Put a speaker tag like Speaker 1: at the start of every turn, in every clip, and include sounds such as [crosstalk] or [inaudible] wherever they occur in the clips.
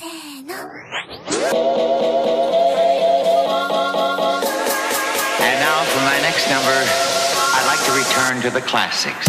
Speaker 1: せーの
Speaker 2: And now for my next number, I'd like to return to the classics.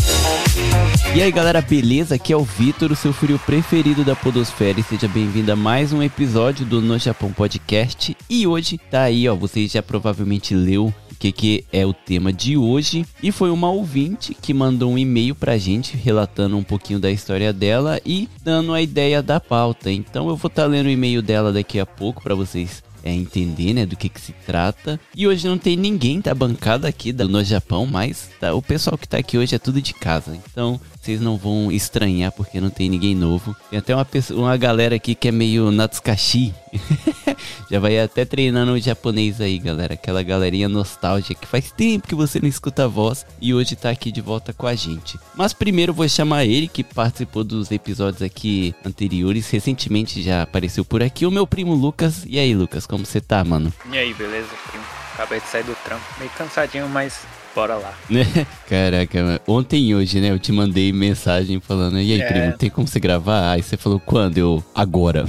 Speaker 3: E aí galera, beleza? Aqui é o Vitor, o seu frio preferido da Podosfera e seja bem-vindo a mais um episódio do No Japão Podcast. E hoje tá aí, ó, você já provavelmente leu que, que é o tema de hoje. E foi uma ouvinte que mandou um e-mail pra gente relatando um pouquinho da história dela e dando a ideia da pauta. Então eu vou estar tá lendo o e-mail dela daqui a pouco para vocês é, entender, né, do que, que se trata. E hoje não tem ninguém da bancada aqui do No Japão, mas tá, o pessoal que tá aqui hoje é tudo de casa. Então vocês não vão estranhar porque não tem ninguém novo. Tem até uma, pessoa, uma galera aqui que é meio Natsukashi. [laughs] Já vai até treinando o japonês aí, galera. Aquela galerinha nostálgica que faz tempo que você não escuta a voz e hoje tá aqui de volta com a gente. Mas primeiro vou chamar ele que participou dos episódios aqui anteriores. Recentemente já apareceu por aqui o meu primo Lucas. E aí, Lucas, como você tá, mano?
Speaker 4: E aí, beleza, primo? Acabei de sair do trampo. Meio cansadinho, mas bora lá. [laughs]
Speaker 3: Caraca, ontem e hoje, né? Eu te mandei mensagem falando, e aí, é... primo, tem como você gravar? Aí você falou, quando? Eu, agora.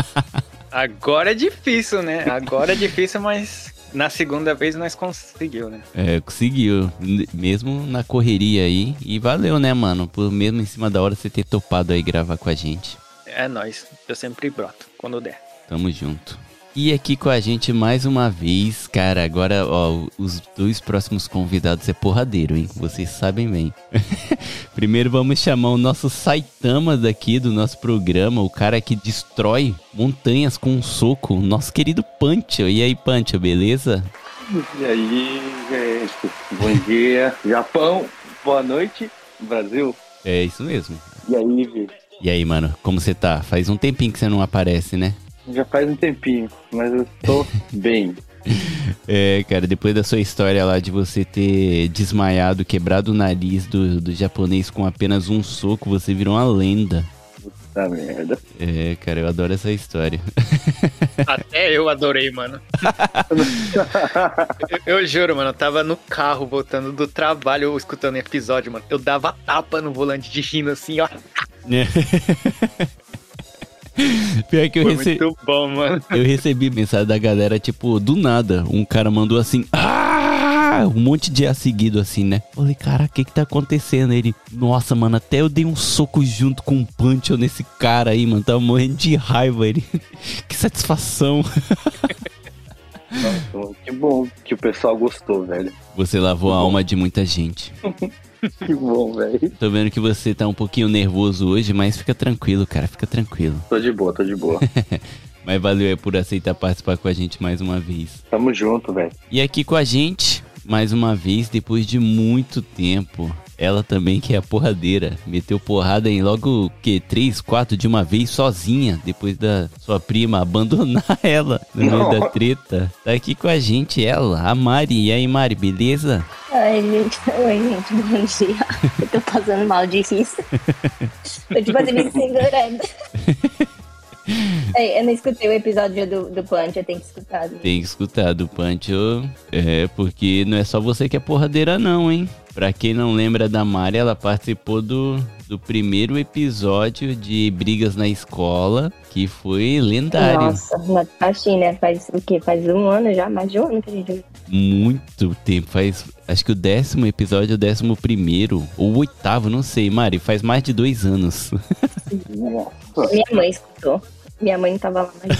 Speaker 3: [laughs]
Speaker 4: agora é difícil, né? Agora é difícil, mas na segunda vez nós conseguiu, né?
Speaker 3: É, conseguiu. Mesmo na correria aí. E valeu, né, mano? Por mesmo em cima da hora você ter topado aí gravar com a gente.
Speaker 4: É nóis. Eu sempre broto, quando der.
Speaker 3: Tamo junto. E aqui com a gente mais uma vez, cara, agora, ó, os dois próximos convidados é porradeiro, hein? Vocês sabem bem. [laughs] Primeiro vamos chamar o nosso Saitama daqui do nosso programa, o cara que destrói montanhas com um soco, nosso querido Pancho. E aí, Pancho, beleza?
Speaker 5: E aí, gente? Bom dia, Japão. Boa noite, Brasil.
Speaker 3: É isso mesmo.
Speaker 5: E aí, Vi?
Speaker 3: E aí, mano, como você tá? Faz um tempinho que você não aparece, né?
Speaker 5: Já faz um tempinho, mas eu estou [laughs] bem.
Speaker 3: É, cara, depois da sua história lá de você ter desmaiado, quebrado o nariz do, do japonês com apenas um soco, você virou uma lenda.
Speaker 5: Puta merda.
Speaker 3: É, cara, eu adoro essa história. [laughs]
Speaker 4: Até eu adorei, mano. [laughs] eu, eu, juro, mano, eu tava no carro voltando do trabalho, escutando o episódio, mano. Eu dava tapa no volante de rindo assim, ó.
Speaker 3: Pior que eu recebi.
Speaker 4: Muito bom, mano.
Speaker 3: Eu recebi mensagem da galera, tipo, do nada. Um cara mandou assim. Ah! Um monte de A seguido, assim, né? Falei, cara, o que que tá acontecendo? Ele, nossa, mano, até eu dei um soco junto com um punch nesse cara aí, mano. Tava morrendo de raiva. Ele, [laughs] que satisfação. [laughs]
Speaker 5: Nossa, que bom que o pessoal gostou, velho.
Speaker 3: Você lavou a alma de muita gente. [laughs]
Speaker 5: Que bom, velho.
Speaker 3: Tô vendo que você tá um pouquinho nervoso hoje, mas fica tranquilo, cara, fica tranquilo.
Speaker 5: Tô de boa, tô de boa. [laughs]
Speaker 3: mas valeu é por aceitar participar com a gente mais uma vez.
Speaker 5: Tamo junto, velho.
Speaker 3: E aqui com a gente, mais uma vez, depois de muito tempo, ela também que é a porradeira. Meteu porrada em logo que três, quatro de uma vez sozinha, depois da sua prima abandonar [laughs] ela no meio da treta. Tá aqui com a gente ela, a Mari. E aí, Mari, beleza?
Speaker 6: Oi, gente. Oi, gente. Bom dia. Eu tô passando mal de rir. tô tipo assim, me segurando. É, eu não escutei o episódio do, do Punch, eu tenho que escutar. Né?
Speaker 3: Tem que escutar do Punch, é, porque não é só você que é porradeira não, hein? Pra quem não lembra da Mari, ela participou do, do primeiro episódio de Brigas na Escola, que foi lendário.
Speaker 6: Nossa, na né? Faz o quê? Faz um ano já? Mais de um ano que a gente...
Speaker 3: Muito tempo, faz... Acho que o décimo episódio é o décimo primeiro, ou o oitavo, não sei, Mari, faz mais de dois anos.
Speaker 6: Minha mãe escutou. Minha mãe tava lá, mas...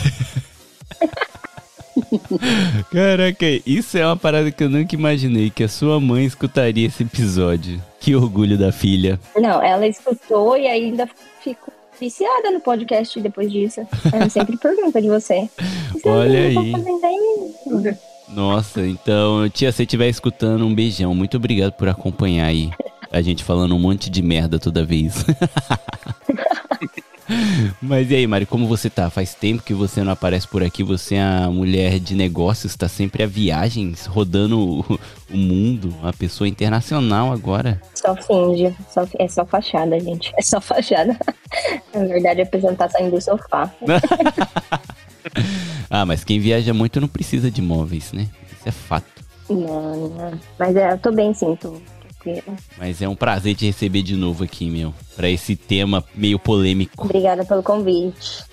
Speaker 6: [laughs] [laughs]
Speaker 3: Caraca, isso é uma parada que eu nunca imaginei, que a sua mãe escutaria esse episódio. Que orgulho da filha.
Speaker 6: Não, ela escutou e ainda ficou viciada no podcast depois disso. Ela sempre [laughs] pergunta de você.
Speaker 3: Olha aí. Nossa, então, tia, se você estiver escutando, um beijão. Muito obrigado por acompanhar aí. A gente falando um monte de merda toda vez. [laughs] Mas e aí, Mari, como você tá? Faz tempo que você não aparece por aqui. Você é a mulher de negócios, tá sempre a viagens, rodando o, o mundo, uma pessoa internacional agora.
Speaker 6: Só finge, só, é só fachada, gente. É só fachada. Na verdade, a pessoa tá saindo do sofá. [laughs]
Speaker 3: ah, mas quem viaja muito não precisa de móveis, né? Isso é fato.
Speaker 6: Não, não. Mas é, eu tô bem sim, tô,
Speaker 3: Mas é um prazer te receber de novo aqui, meu, para esse tema meio polêmico.
Speaker 6: Obrigada pelo convite.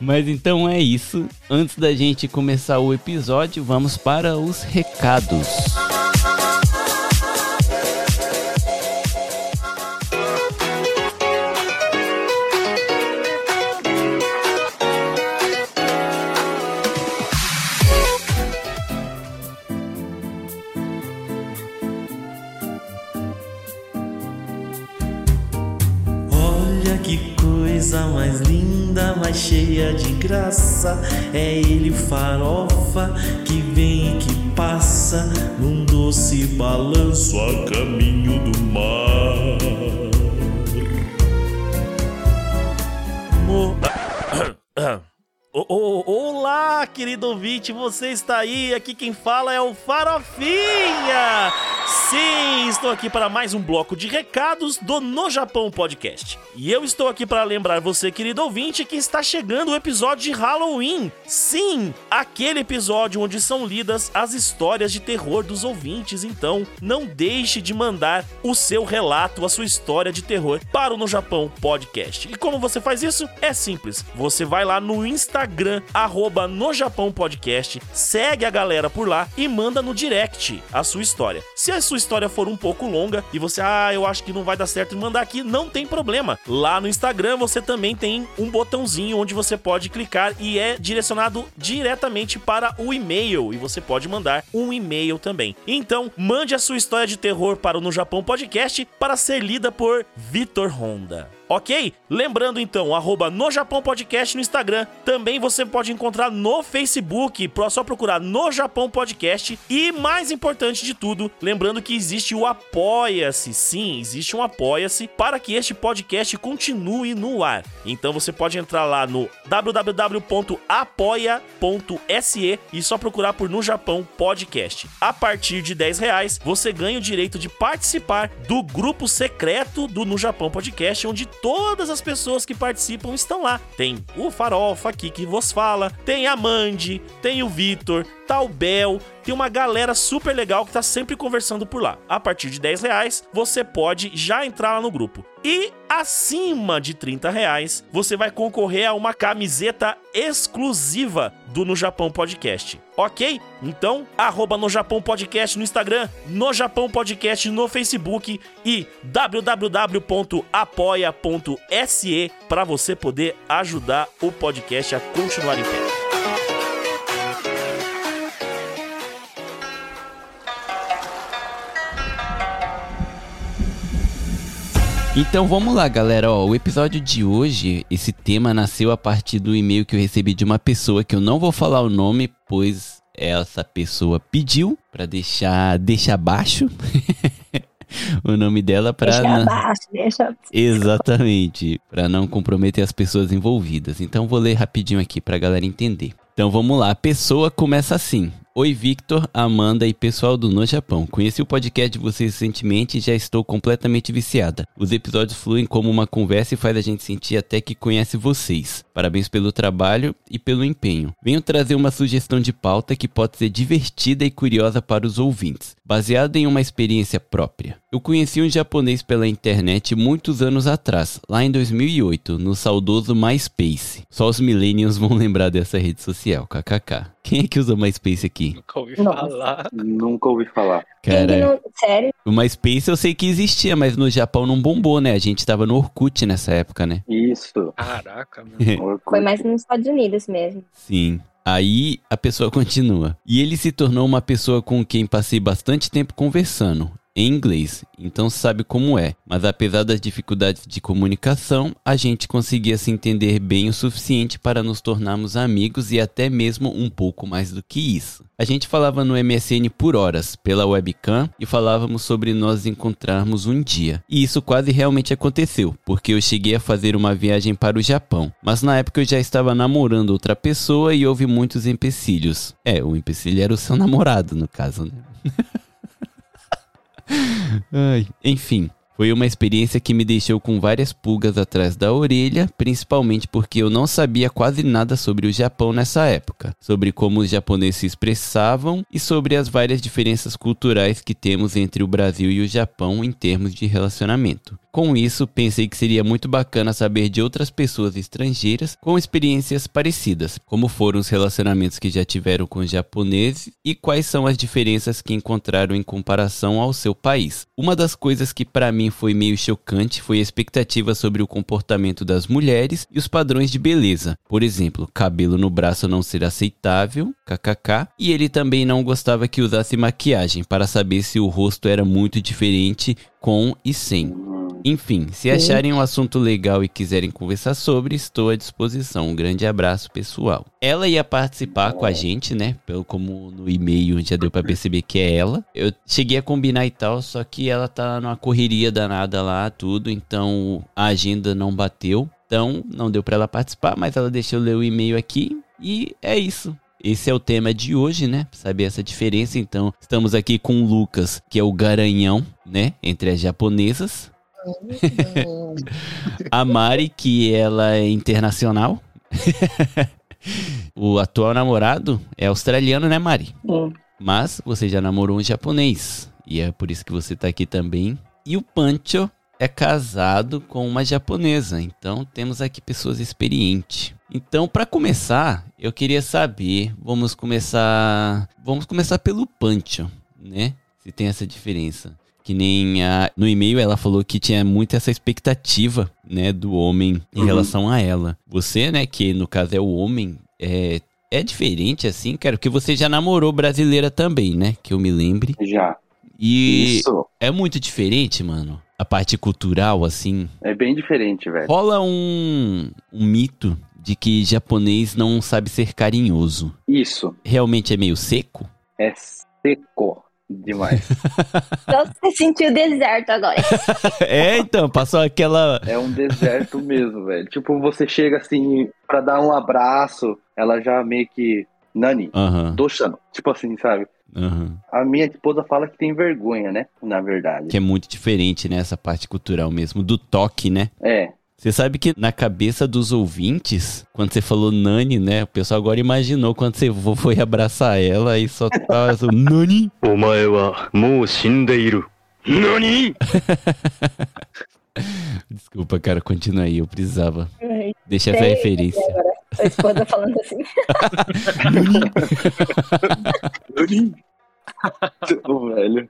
Speaker 3: Mas então é isso. Antes da gente começar o episódio, vamos para os recados.
Speaker 1: Olha coisa mais linda, mais cheia de graça. É ele farofa que vem e que passa num doce balanço a caminho do mar. Mo- [coughs] O- o- Olá, querido ouvinte, você está aí? Aqui quem fala é o Farofinha! Sim, estou aqui para mais um bloco de recados do No Japão Podcast. E eu estou aqui para lembrar você, querido ouvinte, que está chegando o episódio de Halloween. Sim, aquele episódio onde são lidas as histórias de terror dos ouvintes. Então, não deixe de mandar o seu relato, a sua história de terror para o No Japão Podcast. E como você faz isso? É simples. Você vai lá no Instagram, arroba No Japão Podcast, segue a galera por lá e manda no direct a sua história. Se a sua história for um pouco longa e você, ah, eu acho que não vai dar certo mandar aqui, não tem problema. Lá no Instagram você também tem um botãozinho onde você pode clicar e é direcionado diretamente para o e-mail e você pode mandar um e-mail também. Então, mande a sua história de terror para o No Japão Podcast para ser lida por Vitor Honda. Ok? Lembrando então, arroba no Japão Podcast no Instagram. Também você pode encontrar no Facebook, só procurar no Japão Podcast. E mais importante de tudo, lembrando que existe o Apoia-se. Sim, existe um Apoia-se para que este podcast continue no ar. Então você pode entrar lá no www.apoia.se e só procurar por No Japão Podcast. A partir de 10 reais, você ganha o direito de participar do grupo secreto do No Japão Podcast, onde todas as pessoas que participam estão lá. Tem o Farofa aqui que vos fala, tem a Mandy, tem o Vitor, tá o Bel, tem uma galera super legal que tá sempre conversando por lá. A partir de 10 reais, você pode já entrar lá no grupo. E acima de 30 reais, você vai concorrer a uma camiseta exclusiva do No Japão Podcast. Ok? Então, arroba No Japão Podcast no Instagram, No Japão Podcast no Facebook e www.apoia.se para você poder ajudar o podcast a continuar em pé.
Speaker 3: Então vamos lá, galera. Ó, o episódio de hoje, esse tema nasceu a partir do e-mail que eu recebi de uma pessoa que eu não vou falar o nome, pois essa pessoa pediu pra deixar deixar baixo [laughs] o nome dela para
Speaker 6: Deixa abaixo, deixa.
Speaker 3: Exatamente, para não comprometer as pessoas envolvidas. Então vou ler rapidinho aqui pra galera entender. Então vamos lá, a pessoa começa assim: Oi Victor, Amanda e pessoal do No Japão. Conheci o podcast de vocês recentemente e já estou completamente viciada. Os episódios fluem como uma conversa e faz a gente sentir até que conhece vocês. Parabéns pelo trabalho e pelo empenho. Venho trazer uma sugestão de pauta que pode ser divertida e curiosa para os ouvintes, baseada em uma experiência própria. Eu conheci um japonês pela internet muitos anos atrás, lá em 2008, no saudoso MySpace. Só os millennials vão [laughs] lembrar dessa rede social, kkk. Quem é que usa MySpace aqui?
Speaker 4: Nunca ouvi
Speaker 6: Nossa.
Speaker 4: falar.
Speaker 5: Nunca ouvi falar.
Speaker 3: Cara,
Speaker 6: não- Sério?
Speaker 3: o MySpace eu sei que existia, mas no Japão não bombou, né? A gente tava no Orkut nessa época, né?
Speaker 5: Isso.
Speaker 4: Caraca, mano. [laughs]
Speaker 5: Orkut.
Speaker 6: Foi mais nos Estados Unidos mesmo.
Speaker 3: Sim. Aí a pessoa [laughs] continua. E ele se tornou uma pessoa com quem passei bastante tempo conversando. Em inglês, então sabe como é. Mas apesar das dificuldades de comunicação, a gente conseguia se entender bem o suficiente para nos tornarmos amigos e até mesmo um pouco mais do que isso. A gente falava no MSN por horas, pela webcam, e falávamos sobre nós encontrarmos um dia. E isso quase realmente aconteceu, porque eu cheguei a fazer uma viagem para o Japão. Mas na época eu já estava namorando outra pessoa e houve muitos empecilhos. É, o empecilho era o seu namorado, no caso, né? [laughs] Ai, enfim. Foi uma experiência que me deixou com várias pulgas atrás da orelha, principalmente porque eu não sabia quase nada sobre o Japão nessa época, sobre como os japoneses se expressavam e sobre as várias diferenças culturais que temos entre o Brasil e o Japão em termos de relacionamento. Com isso, pensei que seria muito bacana saber de outras pessoas estrangeiras com experiências parecidas, como foram os relacionamentos que já tiveram com os japoneses e quais são as diferenças que encontraram em comparação ao seu país. Uma das coisas que para mim foi meio chocante foi a expectativa sobre o comportamento das mulheres e os padrões de beleza. Por exemplo, cabelo no braço não ser aceitável, kkk, e ele também não gostava que usasse maquiagem para saber se o rosto era muito diferente com e sem. Enfim, se acharem um assunto legal e quiserem conversar sobre, estou à disposição. Um grande abraço, pessoal. Ela ia participar com a gente, né? Pelo como no e-mail já deu para perceber que é ela. Eu cheguei a combinar e tal, só que ela tá numa correria danada lá, tudo, então a agenda não bateu. Então, não deu para ela participar, mas ela deixou ler o e-mail aqui e é isso. Esse é o tema de hoje, né? Saber essa diferença. Então, estamos aqui com o Lucas, que é o garanhão, né? Entre as japonesas. A Mari, que ela é internacional. [laughs] o atual namorado é australiano, né, Mari?
Speaker 6: Sim.
Speaker 3: Mas você já namorou um japonês. E é por isso que você tá aqui também. E o Pancho é casado com uma japonesa. Então temos aqui pessoas experientes. Então, para começar, eu queria saber, vamos começar, vamos começar pelo Pancho, né? Se tem essa diferença. Que nem a, no e-mail ela falou que tinha muito essa expectativa, né, do homem em
Speaker 5: Uhum.
Speaker 3: relação a ela. Você, né, que no caso é o homem, é, é diferente assim, cara, porque você já namorou brasileira também, né? Que eu me lembre.
Speaker 5: Já.
Speaker 3: E
Speaker 5: Isso.
Speaker 3: é muito diferente, mano. A parte cultural, assim.
Speaker 5: É bem diferente, velho.
Speaker 3: Rola um, um mito de que japonês não sabe ser carinhoso.
Speaker 5: Isso.
Speaker 3: Realmente é meio seco?
Speaker 5: É seco demais. [laughs]
Speaker 6: Só você sentiu deserto agora. [laughs]
Speaker 3: é, então, passou aquela.
Speaker 5: é um deserto mesmo, velho. Tipo, você chega assim pra dar um abraço, ela já meio que. Nani,
Speaker 3: Aham,
Speaker 5: doxano. Tipo assim, sabe?
Speaker 3: aham.
Speaker 5: A minha esposa fala que tem vergonha, né? Na verdade.
Speaker 3: Que é muito diferente, né? Essa parte cultural mesmo, do toque, né?
Speaker 5: É.
Speaker 3: Você sabe que na cabeça dos ouvintes, quando você falou Nani, né? O pessoal agora imaginou quando você foi abraçar ela e só tava assim, [laughs] Nani?
Speaker 7: Omae wa mou shindeiru. Nani? [laughs]
Speaker 3: Desculpa, cara, continua aí, eu precisava. Deixa essa referência.
Speaker 6: Agora, a esposa falando assim. Nani? [laughs] Nani?
Speaker 5: Ô, velho.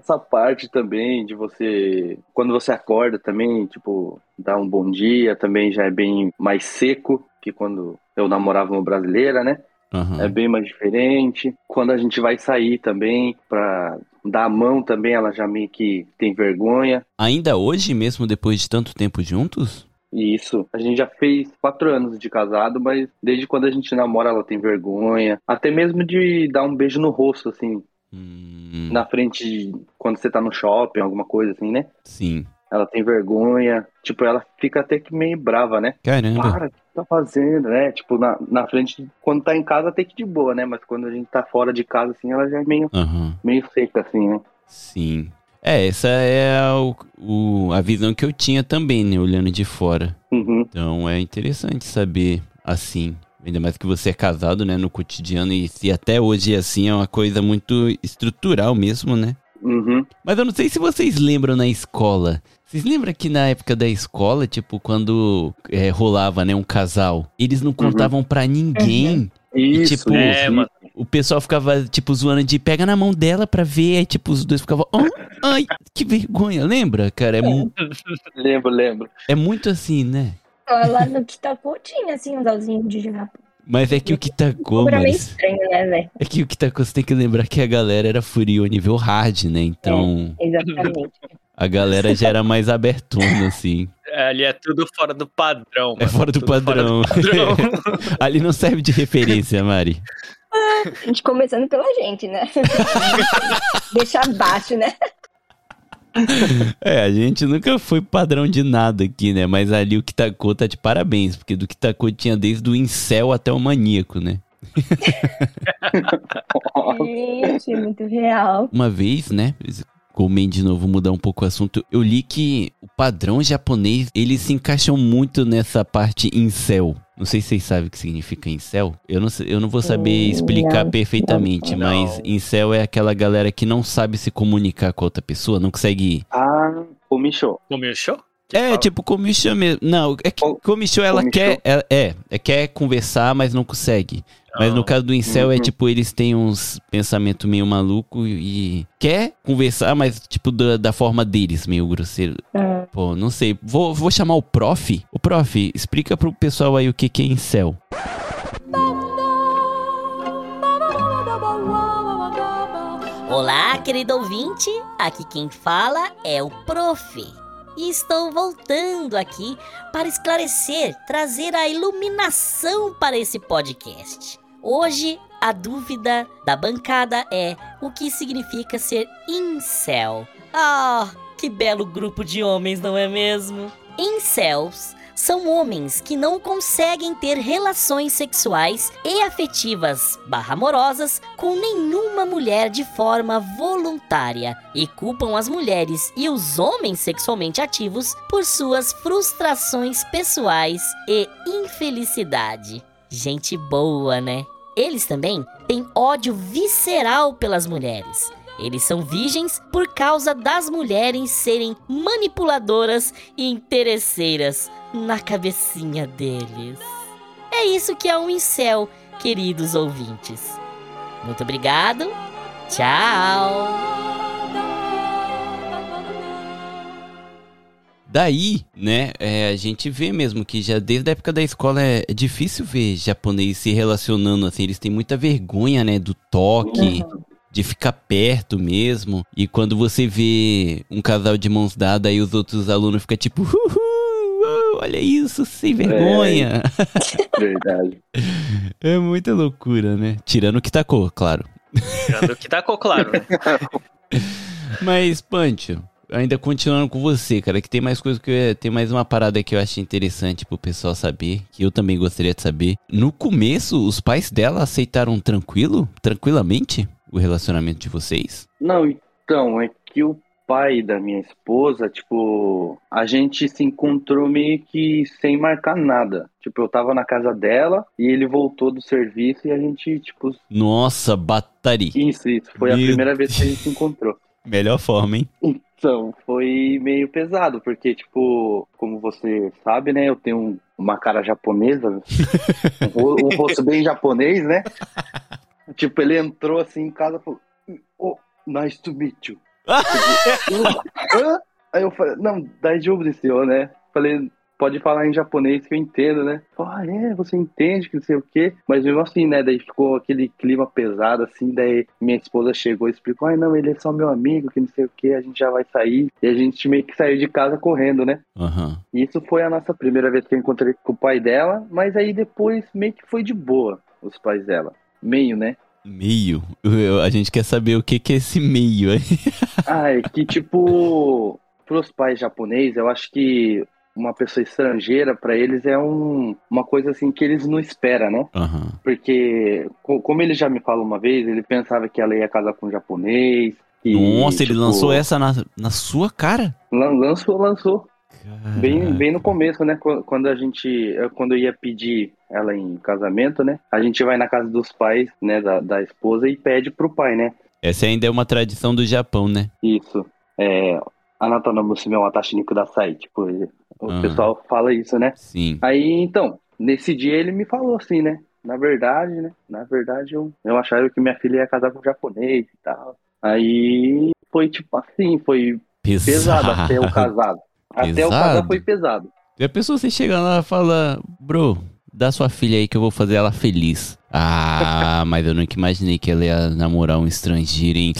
Speaker 5: Essa parte também de você, quando você acorda também, tipo, dar um bom dia, também já é bem mais seco que quando eu namorava uma brasileira, né?
Speaker 3: Aham.
Speaker 5: É bem mais diferente. Quando a gente vai sair também pra dar a mão também, ela já meio que tem vergonha.
Speaker 3: Ainda hoje, mesmo depois de tanto tempo juntos?
Speaker 5: Isso, a gente já fez quatro anos de casado, mas desde quando a gente namora, ela tem vergonha. Até mesmo de dar um beijo no rosto, assim,
Speaker 3: Hum,
Speaker 5: na frente de quando você tá no shopping, alguma coisa assim, né?
Speaker 3: sim.
Speaker 5: Ela tem vergonha. Tipo, ela fica até que meio brava, né?
Speaker 3: Caramba.
Speaker 5: Para, o que tá fazendo, né? Tipo, na, na frente, quando tá em casa, até que de boa, né? Mas quando a gente tá fora de casa, assim, ela já é meio,
Speaker 3: Aham.
Speaker 5: meio seca, assim, né?
Speaker 3: Sim. É, essa é a, o- o- a visão que eu tinha também, né? Olhando de fora.
Speaker 5: Uhum.
Speaker 3: Então é interessante saber assim. Ainda mais que você é casado, né? No cotidiano. E se até hoje é assim, é uma coisa muito estrutural mesmo, né?
Speaker 5: Uhum.
Speaker 3: Mas eu não sei se vocês lembram na escola. Vocês lembram que na época da escola, tipo, quando é, rolava, né, um casal, eles não contavam pra ninguém.
Speaker 5: Isso,
Speaker 3: tipo,
Speaker 4: É, mano.
Speaker 3: O pessoal ficava, tipo, zoando de pega na mão dela pra ver. Aí, tipo, os dois ficavam, "Ah, ai, que vergonha. Lembra, cara? É, mu- [laughs]
Speaker 5: Lembro, lembro.
Speaker 3: é muito assim, né?
Speaker 6: Lá no Kitako tinha, assim, um galzinho de Japão.
Speaker 3: Mas é que o Kitako,
Speaker 6: Era
Speaker 3: mano.
Speaker 6: meio estranho, né, velho?
Speaker 3: É que o Kitako você tem que lembrar que a galera era furio nível hard, né? Então
Speaker 6: Exatamente.
Speaker 3: a galera já era mais abertona, assim.
Speaker 4: Ali é tudo fora do padrão,
Speaker 3: É
Speaker 4: mano.
Speaker 3: fora do
Speaker 4: Tudo fora
Speaker 3: padrão.
Speaker 4: do padrão. [laughs]
Speaker 3: Ali não serve de referência, Mari.
Speaker 6: A gente começando pela gente, né? [laughs] Deixar baixo, né? [laughs]
Speaker 3: É, a gente nunca foi padrão de nada aqui, né? Mas ali o Kitako tá de parabéns, porque do Kitako tinha desde o incel até o maníaco, né?
Speaker 6: Gente, muito real.
Speaker 3: Uma vez, né? Gomen de novo mudar um pouco o assunto. Eu li que o padrão japonês, eles se encaixam muito nessa parte incel. Não sei se vocês sabem o que significa incel. Eu não, eu não vou saber
Speaker 6: Hum,
Speaker 3: explicar
Speaker 6: não.
Speaker 3: perfeitamente,
Speaker 1: Não.
Speaker 3: mas incel é aquela galera que não sabe se comunicar com outra pessoa, não consegue
Speaker 5: Ah.
Speaker 4: Comeu show?
Speaker 3: É,
Speaker 4: fala.
Speaker 3: tipo, comichão mesmo. Não, é que
Speaker 5: Co-
Speaker 3: comichão ela quer. É, é, é, quer conversar, mas não consegue. Mas no caso do incel é
Speaker 5: Uhum.
Speaker 3: tipo, eles têm uns pensamentos meio maluco e quer conversar, mas tipo da, da forma deles, meio grosseiro.
Speaker 6: Hum.
Speaker 3: Pô, não sei. Vou, vou chamar o prof. O prof, explica pro pessoal aí o que, que é incel.
Speaker 8: Olá, querido ouvinte. Aqui quem fala é o Prof. E estou voltando aqui para esclarecer, trazer a iluminação para esse podcast. Hoje, a dúvida da bancada é o que significa ser incel. Ah, que belo grupo de homens, não é mesmo? Incels são homens que não conseguem ter relações sexuais e afetivas barra amorosas com nenhuma mulher de forma voluntária e culpam as mulheres e os homens sexualmente ativos por suas frustrações pessoais e infelicidade. Gente boa, né? Eles também têm ódio visceral pelas mulheres. Eles são virgens por causa das mulheres serem manipuladoras e interesseiras na cabecinha deles. É isso que é um incel, queridos ouvintes. Muito obrigado. Tchau.
Speaker 3: Daí, né, é, a gente vê mesmo que já desde a época da escola é, é difícil ver japonês se relacionando assim. Eles têm muita vergonha, né, do toque. de ficar perto mesmo. E quando você vê um casal de mãos dadas, aí os outros alunos ficam tipo, uhul, uh, olha isso, sem vergonha. [laughs]
Speaker 5: Verdade.
Speaker 3: É. muita loucura, né? Tirando o que tacou, claro.
Speaker 4: Tirando o que tacou claro, né? [laughs]
Speaker 3: Mas, Pancho, ainda continuando com você, cara, que tem mais coisa que eu, tem mais uma parada que eu acho interessante pro pessoal saber, que eu também gostaria de saber. No começo, os pais dela aceitaram tranquilo, tranquilamente, o relacionamento de vocês?
Speaker 5: Não, então, é que o pai da minha esposa, tipo, a gente se encontrou meio que sem marcar nada. Tipo, eu tava na casa dela e ele voltou do serviço e a gente, tipo,
Speaker 3: Nossa, batari.
Speaker 5: isso, isso. Foi a
Speaker 3: Meu
Speaker 5: primeira vez que a gente se encontrou.
Speaker 3: Melhor forma, hein?
Speaker 5: Então, foi meio pesado, porque, tipo, como você sabe, né, eu tenho um- uma cara japonesa, [laughs] um, ro- um rosto bem japonês, né? Tipo, ele entrou assim em casa e falou, oh, nice to meet you. [laughs] Aí eu falei, não, daijoubu senhor, né? Falei, pode falar em japonês que eu entendo, né? Ah, é, você entende que não sei o quê. Mas mesmo assim, né? Daí ficou aquele clima pesado, assim. Daí minha esposa chegou e explicou, ai, não, ele é só meu amigo, que não sei o quê, a gente já vai sair. E a gente meio que saiu de casa correndo, né? E isso foi a nossa primeira vez que eu encontrei com o pai dela, mas aí depois meio que foi de boa, os pais dela. Meio, né?
Speaker 3: Meio. Eu- a gente quer saber o que, que é esse meio aí. [laughs]
Speaker 5: Ah, é que tipo, pros pais japoneses, eu acho que uma pessoa estrangeira, pra eles, é um, uma coisa assim que eles não esperam, né?
Speaker 3: Aham.
Speaker 5: Porque, co- como ele já me falou uma vez, ele pensava que ela ia casar com um japonês. que,
Speaker 3: Nossa, ele
Speaker 5: tipo,
Speaker 3: lançou essa na, na sua cara?
Speaker 5: lan- Lançou, lançou. Bem,
Speaker 3: Caraca.
Speaker 5: bem no começo, né? Qu- Quando a gente, eu- quando eu ia pedir ela em casamento, né? A gente vai na casa dos pais, né? Da, da esposa e pede pro pai, né?
Speaker 3: Essa ainda é uma tradição do Japão, né?
Speaker 5: Isso. É, Anata no musume wa watashi ni kudasai. Tipo, o
Speaker 3: Ah.
Speaker 5: pessoal fala isso, né?
Speaker 3: Sim.
Speaker 5: Aí, então, nesse dia ele me falou assim, né? Na verdade, né? Na verdade, eu, eu achava que minha filha ia casar com um japonês e tal. Aí foi tipo assim, foi pesado até o casado. Até o casar
Speaker 3: Pesado?
Speaker 5: foi pesado.
Speaker 3: E a pessoa você chega lá e fala, bro, dá sua filha aí que eu vou fazer ela feliz. Ah, [laughs] mas eu nunca imaginei que ela ia namorar um estrangeiro, hein?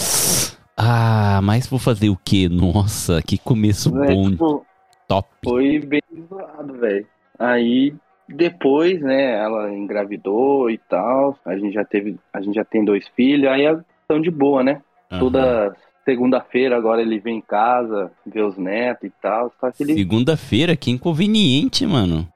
Speaker 3: Ah, mas vou fazer o quê? Nossa, que começo
Speaker 5: Né?
Speaker 3: bom,
Speaker 5: Tipo,
Speaker 3: top.
Speaker 5: Foi bem zoado, velho. Aí depois, né, ela engravidou e tal. A gente já teve, a gente já tem dois filhos, aí estão de boa, né?
Speaker 3: Aham.
Speaker 5: Toda segunda-feira agora ele vem em casa, vê os netos e tal. Só que ele
Speaker 3: Segunda-feira, que inconveniente, mano.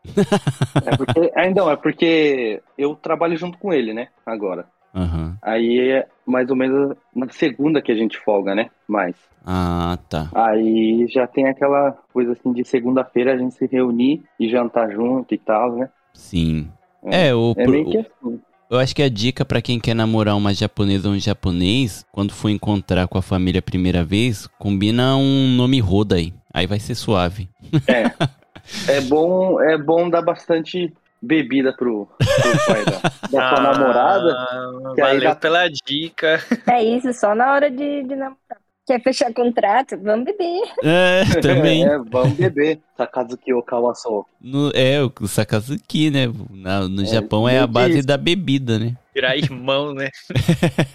Speaker 5: é porque, é, não, é porque eu trabalho junto com ele, né? Agora.
Speaker 3: Aham.
Speaker 5: Aí é mais ou menos na segunda que a gente folga, né? Mais.
Speaker 3: Ah, tá.
Speaker 5: Aí já tem aquela coisa assim de segunda-feira a gente se reunir e jantar junto e tal, né?
Speaker 3: Sim. É, o,
Speaker 5: É
Speaker 3: pro-
Speaker 5: meio que assim.
Speaker 3: eu acho que a dica pra quem quer namorar uma japonesa ou um japonês, quando for encontrar com a família a primeira vez, combina um nome roda aí. Aí vai ser suave.
Speaker 5: É. [laughs] É bom, é bom dar bastante bebida pro, pro pai da, da sua namorada.
Speaker 4: Ah,
Speaker 5: que aí
Speaker 4: valeu
Speaker 5: dá-
Speaker 4: pela dica.
Speaker 6: É isso, só na hora de, de namorar. Quer fechar contrato? Vamos beber.
Speaker 3: É, também. [laughs]
Speaker 5: É, vamos beber. Sakazuki Okawaso.
Speaker 3: No, é, o Sakazuki, né? Na- no
Speaker 5: É,
Speaker 3: Japão é a base
Speaker 5: isso.
Speaker 3: da bebida, né?
Speaker 4: Virar irmão, né? [laughs]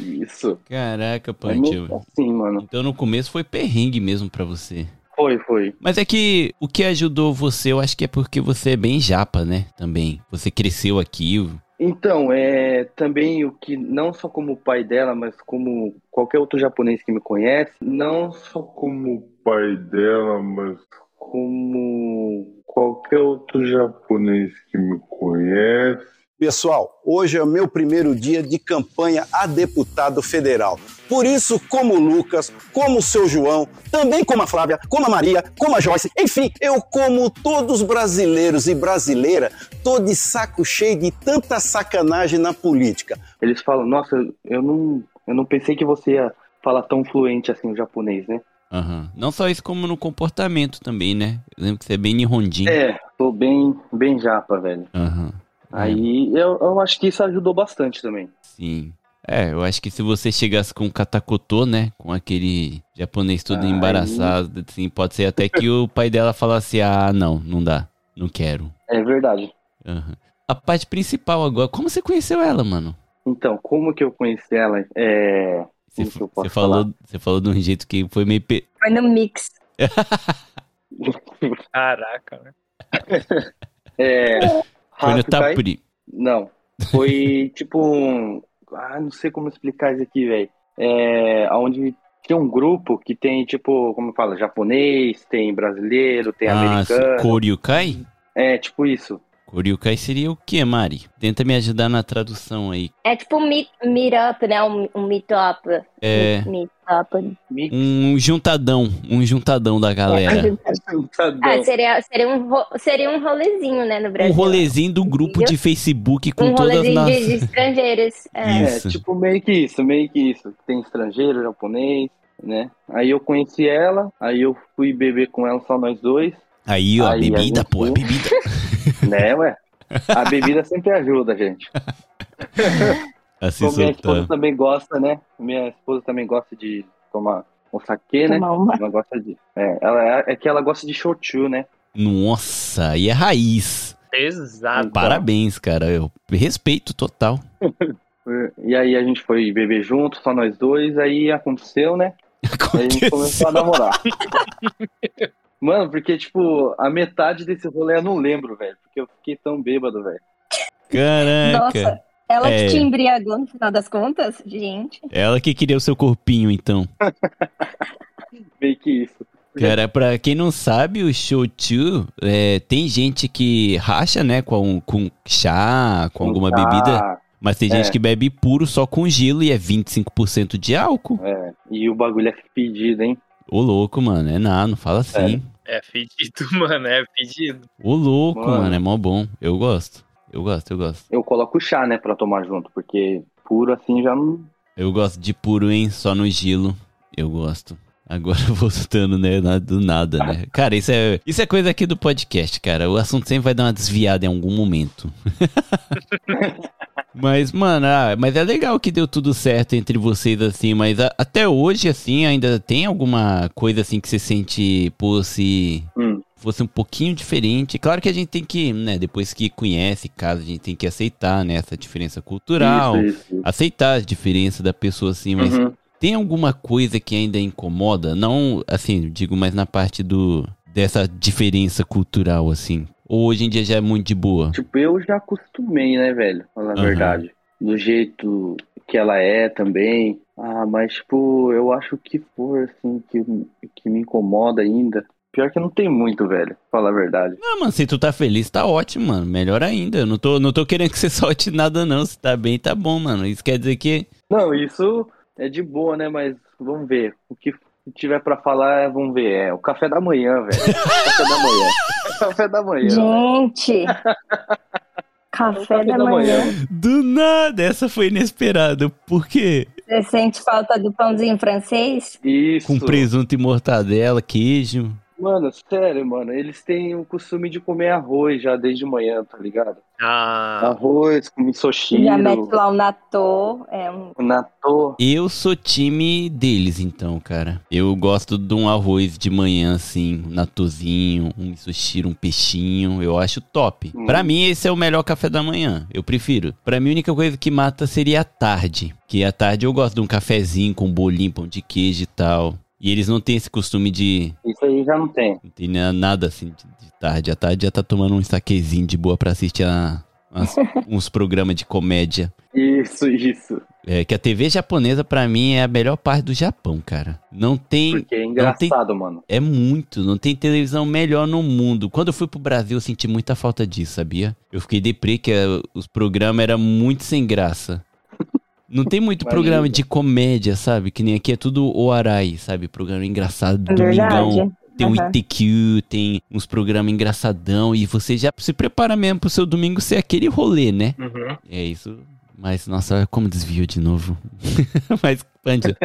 Speaker 5: Isso.
Speaker 3: Caraca,
Speaker 5: É
Speaker 3: Punch.
Speaker 5: meio assim, mano.
Speaker 3: Então no começo foi perrengue mesmo pra você.
Speaker 5: Foi, foi.
Speaker 3: Mas é que o que ajudou você, eu acho que é porque você é bem japa, né? Também. Você cresceu aqui.
Speaker 5: Então, é também o que, não só como pai dela, mas como qualquer outro japonês que me conhece, não só como pai dela, mas como qualquer outro japonês que me conhece.
Speaker 9: Pessoal, hoje é o meu primeiro dia de campanha a deputado federal. Por isso, como o Lucas, como o seu João, também como a Flávia, como a Maria, como a Joyce, enfim, eu como todos os brasileiros e brasileira, tô de saco cheio de tanta sacanagem na política.
Speaker 5: Eles falam, nossa, eu não, eu não pensei que você ia falar tão fluente assim o japonês, né?
Speaker 3: Aham. Não só isso, como no comportamento também, né? Eu lembro que você é bem nihonjin.
Speaker 5: É, tô bem, bem japa, velho.
Speaker 3: Aham.
Speaker 5: Aí eu, eu acho que isso ajudou bastante também.
Speaker 3: Sim. É, eu acho que se você chegasse com katakotô, né? Com aquele japonês todo
Speaker 5: Aí-
Speaker 3: embaraçado, assim, pode ser até que o pai dela falasse, ah, não, não dá, não quero.
Speaker 5: É verdade.
Speaker 3: Aham. A parte principal agora, como você conheceu ela, mano?
Speaker 5: Então, como que eu conheci ela? É.
Speaker 3: Você, você falou, você falou de um jeito que foi meio. pe-
Speaker 6: Foi no mix. [laughs] [laughs]
Speaker 4: Caraca, né?
Speaker 5: É.
Speaker 3: Foi no? Tapri.
Speaker 5: Não. Foi [laughs] tipo um. Ah, não sei como explicar isso aqui, velho. É. Onde tinha um grupo que tem, tipo, como fala, japonês, tem brasileiro, tem
Speaker 3: Ah,
Speaker 5: americano.
Speaker 3: Koryukai?
Speaker 5: É, tipo isso.
Speaker 3: Koryukai seria o que, Mari? Tenta me ajudar na tradução aí.
Speaker 6: É tipo um meet, meet-up, né? Um, um meet-up.
Speaker 3: É.
Speaker 6: Meet-up.
Speaker 5: Mix.
Speaker 3: Um juntadão, um juntadão da galera. [laughs]
Speaker 6: Ah, seria, seria, um, ro- seria um rolezinho, né, no
Speaker 3: Um
Speaker 6: Brasil.
Speaker 3: rolezinho do grupo de Facebook com
Speaker 6: um
Speaker 3: todas as
Speaker 6: rolezinho de, estrangeiros. [laughs] É.
Speaker 3: Isso.
Speaker 5: É, tipo, meio que isso, meio que isso. Tem estrangeiro, japonês, né? Aí eu conheci ela, aí eu fui beber com ela só nós dois,
Speaker 3: Aí, ó,
Speaker 5: Aí, a
Speaker 3: bebida,
Speaker 5: gente
Speaker 3: pô, é bebida. [laughs]
Speaker 5: né, ué? A bebida sempre ajuda, gente. [laughs]
Speaker 3: Assim
Speaker 5: Como minha esposa também gosta, né? Minha esposa também gosta de tomar um saquê, né?
Speaker 6: Uma.
Speaker 5: Ela gosta de. É, ela, é que ela gosta de shochu, né?
Speaker 3: Nossa, aí é raiz.
Speaker 4: Pesado.
Speaker 3: Parabéns, cara. Eu respeito total. [laughs]
Speaker 5: E aí a gente foi beber junto, só nós dois, aí aconteceu, né? Aí a gente começou a namorar. Mano, porque, tipo, a metade desse rolê eu não lembro, velho. Porque eu fiquei tão bêbado, velho.
Speaker 3: Caraca.
Speaker 6: Nossa, ela
Speaker 3: É.
Speaker 6: que te embriagou no final das contas? Gente.
Speaker 3: Ela que queria o seu corpinho, então. [laughs]
Speaker 5: Meio que isso.
Speaker 3: Cara, pra quem não sabe, o shochu, é, tem gente que racha, né, com, com chá, com alguma
Speaker 5: Ah,
Speaker 3: bebida, mas tem gente
Speaker 5: é.
Speaker 3: que bebe puro só com gelo e é 25% de álcool.
Speaker 5: É, e o bagulho é pedido, hein?
Speaker 3: Ô louco, mano, é nada, não fala assim.
Speaker 4: É fedido, [laughs] mano, é fedido.
Speaker 3: Ô louco,
Speaker 5: Mano.
Speaker 3: mano, é mó bom. Eu gosto. Eu gosto, eu gosto.
Speaker 5: Eu coloco chá, né, pra tomar junto, porque puro assim já não.
Speaker 3: Eu gosto de puro, hein? Só no gelo. Eu gosto. Agora [laughs] voltando, né? Do nada, né? Cara, isso é, isso é coisa aqui do podcast, cara. O assunto sempre vai dar uma desviada em algum momento. [laughs] mas, mano, ah, mas é legal que deu tudo certo entre vocês, assim. Mas a- até hoje, assim, ainda tem alguma coisa, assim, que você sente, pô, se
Speaker 5: Hum.
Speaker 3: fosse um pouquinho diferente. Claro que a gente tem que, né? Depois que conhece casa, a gente tem que aceitar, né? Essa diferença cultural.
Speaker 5: Isso, isso, isso.
Speaker 3: Aceitar as diferenças da pessoa, assim, mas
Speaker 5: Uhum.
Speaker 3: tem alguma coisa que ainda incomoda? Não, assim, digo, mas na parte do dessa diferença cultural, assim. Ou hoje em dia já é muito de boa?
Speaker 5: Tipo, eu já acostumei, né, velho? Falar a
Speaker 3: Aham.
Speaker 5: verdade. Do jeito que ela é também. Ah, mas, tipo, eu acho que for, assim, que, que me incomoda ainda. Pior que não tem muito, velho. Fala a verdade.
Speaker 3: Não, mano, se tu tá feliz, tá ótimo, mano. Melhor ainda. Eu não tô, não tô querendo que você [laughs] solte nada, não. Se tá bem, tá bom, mano. Isso quer dizer que.
Speaker 5: Não, isso é de boa, né? Mas vamos ver. O que tiver pra falar, vamos ver. É o café da manhã, velho. [laughs] café da manhã. Café da manhã.
Speaker 6: Gente! [laughs] Café da manhã.
Speaker 3: Do nada, essa foi inesperada. Por quê?
Speaker 6: Você sente falta do pãozinho francês?
Speaker 5: Isso.
Speaker 3: Com presunto e mortadela, queijo.
Speaker 5: Mano, sério, mano. Eles têm o costume de comer arroz já desde manhã, tá ligado?
Speaker 4: Ah,
Speaker 5: Arroz com
Speaker 6: Já
Speaker 5: misoshiro,
Speaker 6: mete lá o natô. É um...
Speaker 5: natô.
Speaker 3: Eu sou time deles, então, cara. Eu gosto de um arroz de manhã, assim, um natozinho, um misoshiro, um peixinho. Eu acho top.
Speaker 5: Hum.
Speaker 3: Pra mim, esse é o melhor café da manhã. Eu prefiro. Pra mim, a única coisa que mata seria a tarde. Que à tarde eu gosto de um cafezinho com bolinho, pão de queijo e tal. E eles não têm esse costume de.
Speaker 5: Isso aí já não tem.
Speaker 3: Não tem na- nada assim de, de tarde. À tarde já tá tomando um saquezinho de boa pra assistir a- as- [laughs] uns programas de comédia.
Speaker 5: Isso, isso.
Speaker 3: É que a TV japonesa, pra mim, é a melhor parte do Japão, cara. Não tem.
Speaker 5: Porque é
Speaker 3: não tem
Speaker 5: engraçado, mano.
Speaker 3: é muito, não tem televisão melhor no mundo. Quando eu fui pro Brasil, eu senti muita falta disso, sabia? Eu fiquei deprê que eh, os programas eram muito sem graça. Não tem muito
Speaker 5: Imagina.
Speaker 3: programa de comédia, sabe? Que nem aqui é tudo o Arai, sabe? Programa engraçado,
Speaker 6: É
Speaker 3: domingão. Tem o
Speaker 6: Aham.
Speaker 3: ITQ, tem uns programas engraçadão e você já se prepara mesmo pro seu domingo ser aquele rolê, né?
Speaker 4: uhum.
Speaker 3: É isso. Mas, nossa, como desvio de novo. [laughs] Mas, Pandia,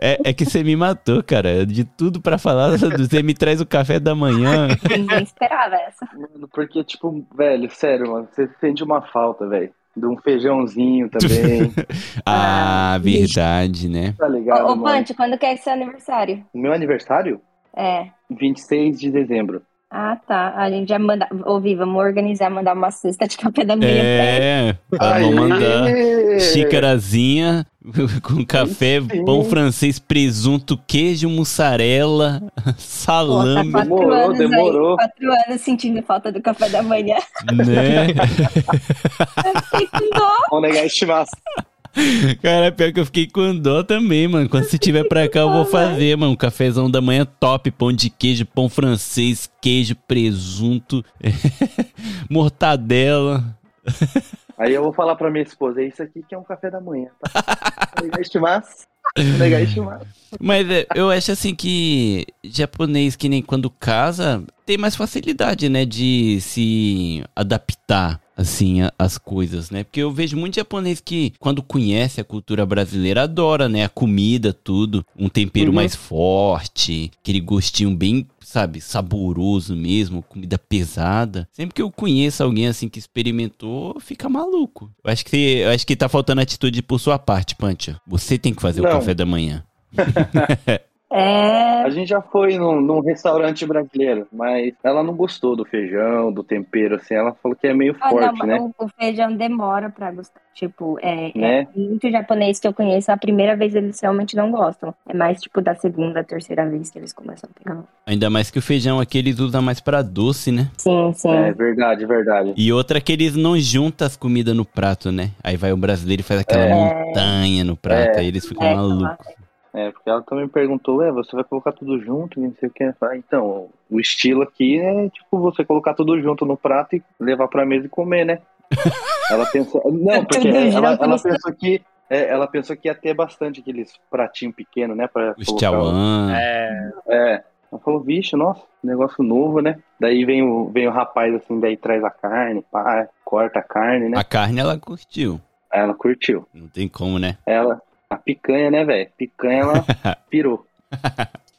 Speaker 3: é, é que você me matou, cara. De tudo pra falar, você me traz o café da manhã.
Speaker 6: Ninguém esperava essa.
Speaker 5: Mano, porque, tipo, velho, sério, mano, você sente uma falta, velho. De um feijãozinho também, [laughs]
Speaker 3: Ah, verdade, né?
Speaker 5: tá ligado,
Speaker 6: Ô, ô? Pante, quando que é seu aniversário?
Speaker 5: Meu aniversário?
Speaker 6: É.
Speaker 5: 26 de dezembro.
Speaker 6: Ah, tá. A gente já manda. Ouvi, vamos organizar, mandar uma cesta de café da manhã.
Speaker 3: É, vamos
Speaker 5: Aê!
Speaker 3: mandar. Xícarazinha [laughs] com café,
Speaker 5: Sim.
Speaker 3: pão francês, presunto, queijo, mussarela, [laughs]
Speaker 6: Pô, tá
Speaker 3: salame,
Speaker 6: quatro
Speaker 5: Demorou,
Speaker 6: anos
Speaker 5: demorou.
Speaker 6: aí, quatro anos sentindo falta do café da manhã.
Speaker 3: né? [laughs]
Speaker 6: Eu fiquei com dó.
Speaker 5: Vamos negar estimação.
Speaker 3: Cara, pior que eu fiquei com dó também, mano. Quando você tiver pra cá, eu vou fazer, mano. Cafezão da manhã top, pão de queijo, pão francês, queijo, presunto, [laughs] mortadela.
Speaker 5: Aí eu vou falar pra minha esposa, é isso aqui que é um café da manhã, tá? Estimação. Vamos negar estimação.
Speaker 3: Mas é, eu acho assim que japonês, que nem quando casa, tem mais facilidade, né, de se adaptar, assim, a- às coisas, né? Porque eu vejo muito japonês que, quando conhece a cultura brasileira, adora, né, a comida, tudo. Um tempero
Speaker 5: Uhum.
Speaker 3: mais forte, aquele gostinho bem, sabe, saboroso mesmo, comida pesada. Sempre que eu conheço alguém, assim, que experimentou, fica maluco. Eu acho que, eu acho que tá faltando atitude por sua parte, Pancha. Você tem que fazer o
Speaker 5: Não.
Speaker 3: café da manhã. [laughs]
Speaker 6: É.
Speaker 5: A gente já foi num, num restaurante brasileiro, mas ela não gostou do feijão, do tempero, assim. Ela falou que é meio
Speaker 6: Ah,
Speaker 5: forte,
Speaker 6: não,
Speaker 5: né?
Speaker 6: o, o feijão demora pra gostar. Tipo, é,
Speaker 5: Né?
Speaker 6: é muito japonês que eu conheço, a primeira vez eles realmente não gostam. É mais tipo da segunda, terceira vez que eles começam a pegar.
Speaker 3: Ainda mais que o feijão aqui eles usam mais pra doce, né?
Speaker 6: Sim, sim.
Speaker 5: É verdade, verdade.
Speaker 3: E outra que eles não juntam as comidas no prato, né? Aí vai o brasileiro e faz aquela
Speaker 5: É.
Speaker 3: montanha no prato,
Speaker 5: É.
Speaker 3: aí eles ficam
Speaker 6: É,
Speaker 3: malucos.
Speaker 5: É, porque ela também perguntou, ué, você vai colocar tudo junto, e não sei o que. Falei, então, o estilo aqui é tipo você colocar tudo junto no prato e levar pra mesa e comer, né? [laughs] ela pensou. Não, porque ela, ela pensou que. é, ela pensou que ia ter bastante aqueles pratinhos pequenos, né? Pra
Speaker 3: Os
Speaker 5: colocar o-.
Speaker 4: É,
Speaker 5: É. Ela falou, vixe, nossa, negócio novo, né? Daí vem o, vem o rapaz assim, daí traz a carne, pá, corta a carne, né?
Speaker 3: A carne ela curtiu.
Speaker 5: Ela curtiu.
Speaker 3: Não tem como, né?
Speaker 5: Ela, a picanha, né, velho? Picanha, ela [laughs] pirou.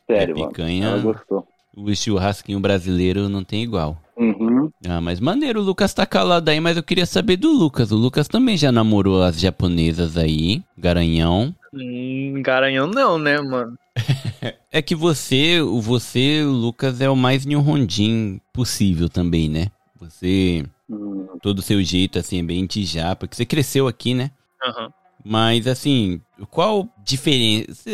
Speaker 5: Sério,
Speaker 3: É,
Speaker 5: mano.
Speaker 3: picanha-
Speaker 5: Ela gostou.
Speaker 3: O churrasquinho brasileiro não tem igual.
Speaker 5: Uhum.
Speaker 3: Ah, mas maneiro, o Lucas tá calado aí, mas eu queria saber do Lucas. O Lucas também já namorou as japonesas aí, garanhão.
Speaker 4: hum, garanhão não, né, mano? [laughs]
Speaker 3: É que você, o você, o Lucas, é o mais Nihonjin possível também, né? Você,
Speaker 5: Hum,
Speaker 3: todo o seu jeito, assim, é bem de japa, porque você cresceu aqui, né?
Speaker 4: Aham.
Speaker 3: Mas, assim, qual diferença...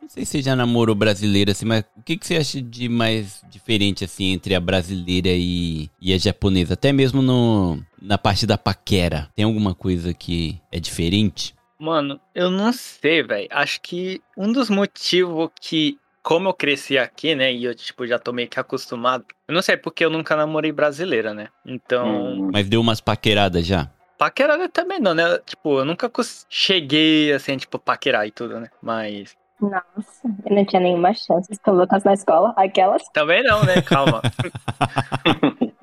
Speaker 3: Não sei se você já namorou brasileira, assim, mas o que, que você acha de mais diferente, assim, entre a brasileira e, e a japonesa? Até mesmo no, na parte da paquera. Tem alguma coisa que é diferente?
Speaker 4: Mano, eu não sei, velho. Acho que um dos motivos que como eu cresci aqui, né, e eu, tipo, já tô meio que acostumado. Eu não sei porque eu nunca namorei brasileira, né? Então.
Speaker 3: Mas deu umas paqueradas já.
Speaker 4: Paquerada também não, né? Tipo, eu nunca cheguei, assim, tipo, paquerar e tudo, né? Mas
Speaker 6: Nossa, eu não tinha nenhuma chance. Se colocasse na escola, aquelas. [laughs]
Speaker 4: também não, né? Calma. [laughs]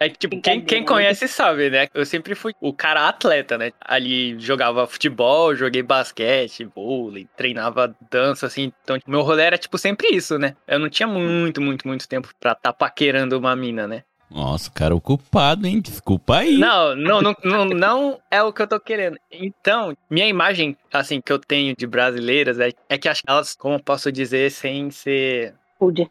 Speaker 4: É que, tipo, quem, quem conhece sabe, né? Eu sempre fui o cara atleta, né? Ali jogava futebol, joguei basquete, vôlei, treinava dança, assim. Então, tipo, meu rolê era, tipo, sempre isso, né? Eu não tinha muito, muito, muito tempo pra tá paquerando uma mina, né?
Speaker 3: Nossa, o cara ocupado, hein? Desculpa aí.
Speaker 4: Não, não, não, não, não é o que eu tô querendo. Então, minha imagem, assim, que eu tenho de brasileiras é, é que acho que elas, como eu posso dizer, sem ser.
Speaker 6: Pude.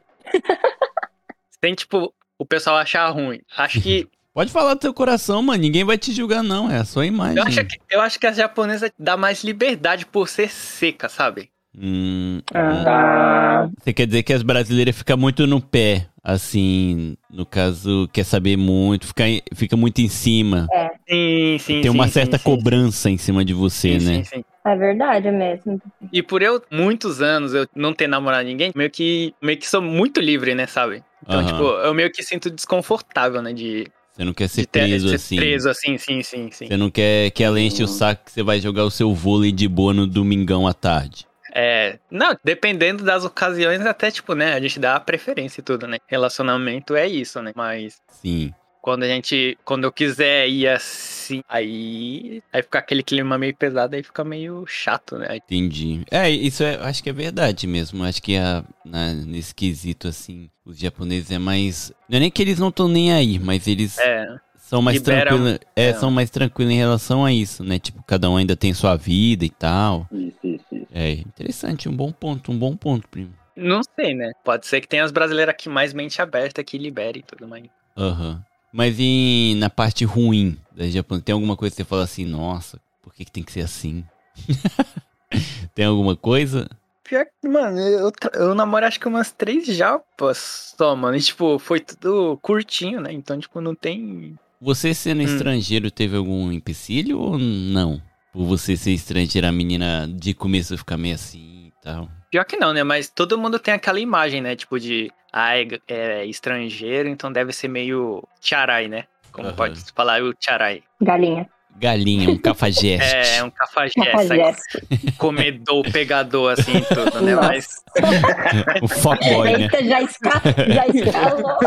Speaker 4: Sem, tipo, o pessoal achar ruim. Acho que. [laughs]
Speaker 3: Pode falar do teu coração, mano. Ninguém vai te julgar, não. É a sua imagem.
Speaker 4: Eu acho que, eu acho que a japonesa dá mais liberdade por ser seca, sabe?
Speaker 3: Hum,
Speaker 6: Ah,
Speaker 3: Você quer dizer que as brasileiras ficam muito no pé, assim, no caso, quer saber muito, fica, fica muito em cima.
Speaker 4: Sim, sim.
Speaker 3: Tem
Speaker 4: sim,
Speaker 3: uma
Speaker 4: sim,
Speaker 3: certa
Speaker 4: sim,
Speaker 3: cobrança em cima de você,
Speaker 4: sim,
Speaker 3: né?
Speaker 4: sim, sim.
Speaker 6: é verdade mesmo.
Speaker 4: E por eu, muitos anos, eu não ter namorado ninguém, meio que, meio que sou muito livre, né, sabe? Então,
Speaker 3: Aham.
Speaker 4: tipo, eu meio que sinto desconfortável, né, de,
Speaker 3: Você não quer ser
Speaker 4: ter
Speaker 3: preso
Speaker 4: ser
Speaker 3: assim.
Speaker 4: preso assim, sim, sim, sim.
Speaker 3: Você não quer que ela enche o saco que você vai jogar o seu vôlei de boa no domingão à tarde.
Speaker 4: É, não, dependendo das ocasiões, até, tipo, né, a gente dá a preferência e tudo, né? Relacionamento é isso, né? Mas
Speaker 3: Sim.
Speaker 4: quando a gente, quando eu quiser ir assim, aí, aí fica aquele clima meio pesado, aí fica meio chato, né? Aí-
Speaker 3: Entendi. É, isso é, acho que é verdade mesmo. Acho que a, na- nesse quesito, assim, os japoneses é mais. Não é nem que eles não estão nem aí, mas eles
Speaker 4: É,
Speaker 3: são mais tranquilos. É,
Speaker 4: é.
Speaker 3: são mais tranquilos em relação a isso, né? Tipo, cada um ainda tem sua vida e tal.
Speaker 5: Isso, isso.
Speaker 3: É, interessante, um bom ponto, um bom ponto, primo.
Speaker 4: não sei, né? Pode ser que tenha as brasileiras aqui mais mente aberta que libere e tudo mais.
Speaker 3: Aham. Mas e na parte ruim da Japão? Tem alguma coisa que você fala assim, nossa, por que, que tem que ser assim? [laughs] tem alguma coisa?
Speaker 4: Pior que, mano, eu, eu namoro acho que umas três japas só, mano. E, tipo, foi tudo curtinho, né? Então, tipo, não tem.
Speaker 3: Você sendo
Speaker 4: Hum.
Speaker 3: estrangeiro teve algum empecilho ou não? Por você ser estrangeira, a menina de começo ficar meio assim e tal.
Speaker 4: Pior que não, né? Mas todo mundo tem aquela imagem, né? Tipo, de. Ah, é, é estrangeiro, então deve ser meio tcharai, né? Como
Speaker 3: Aham.
Speaker 4: pode falar o tcharai?
Speaker 6: Galinha.
Speaker 3: Galinha, um cafajeste.
Speaker 4: É, um cafajeste,
Speaker 6: Cafajeste.
Speaker 4: comedor, pegador, assim, tudo, né?
Speaker 6: Nossa.
Speaker 4: Mas. [laughs]
Speaker 3: o fuckboy, né?
Speaker 6: Eita, já, esca... já escalou.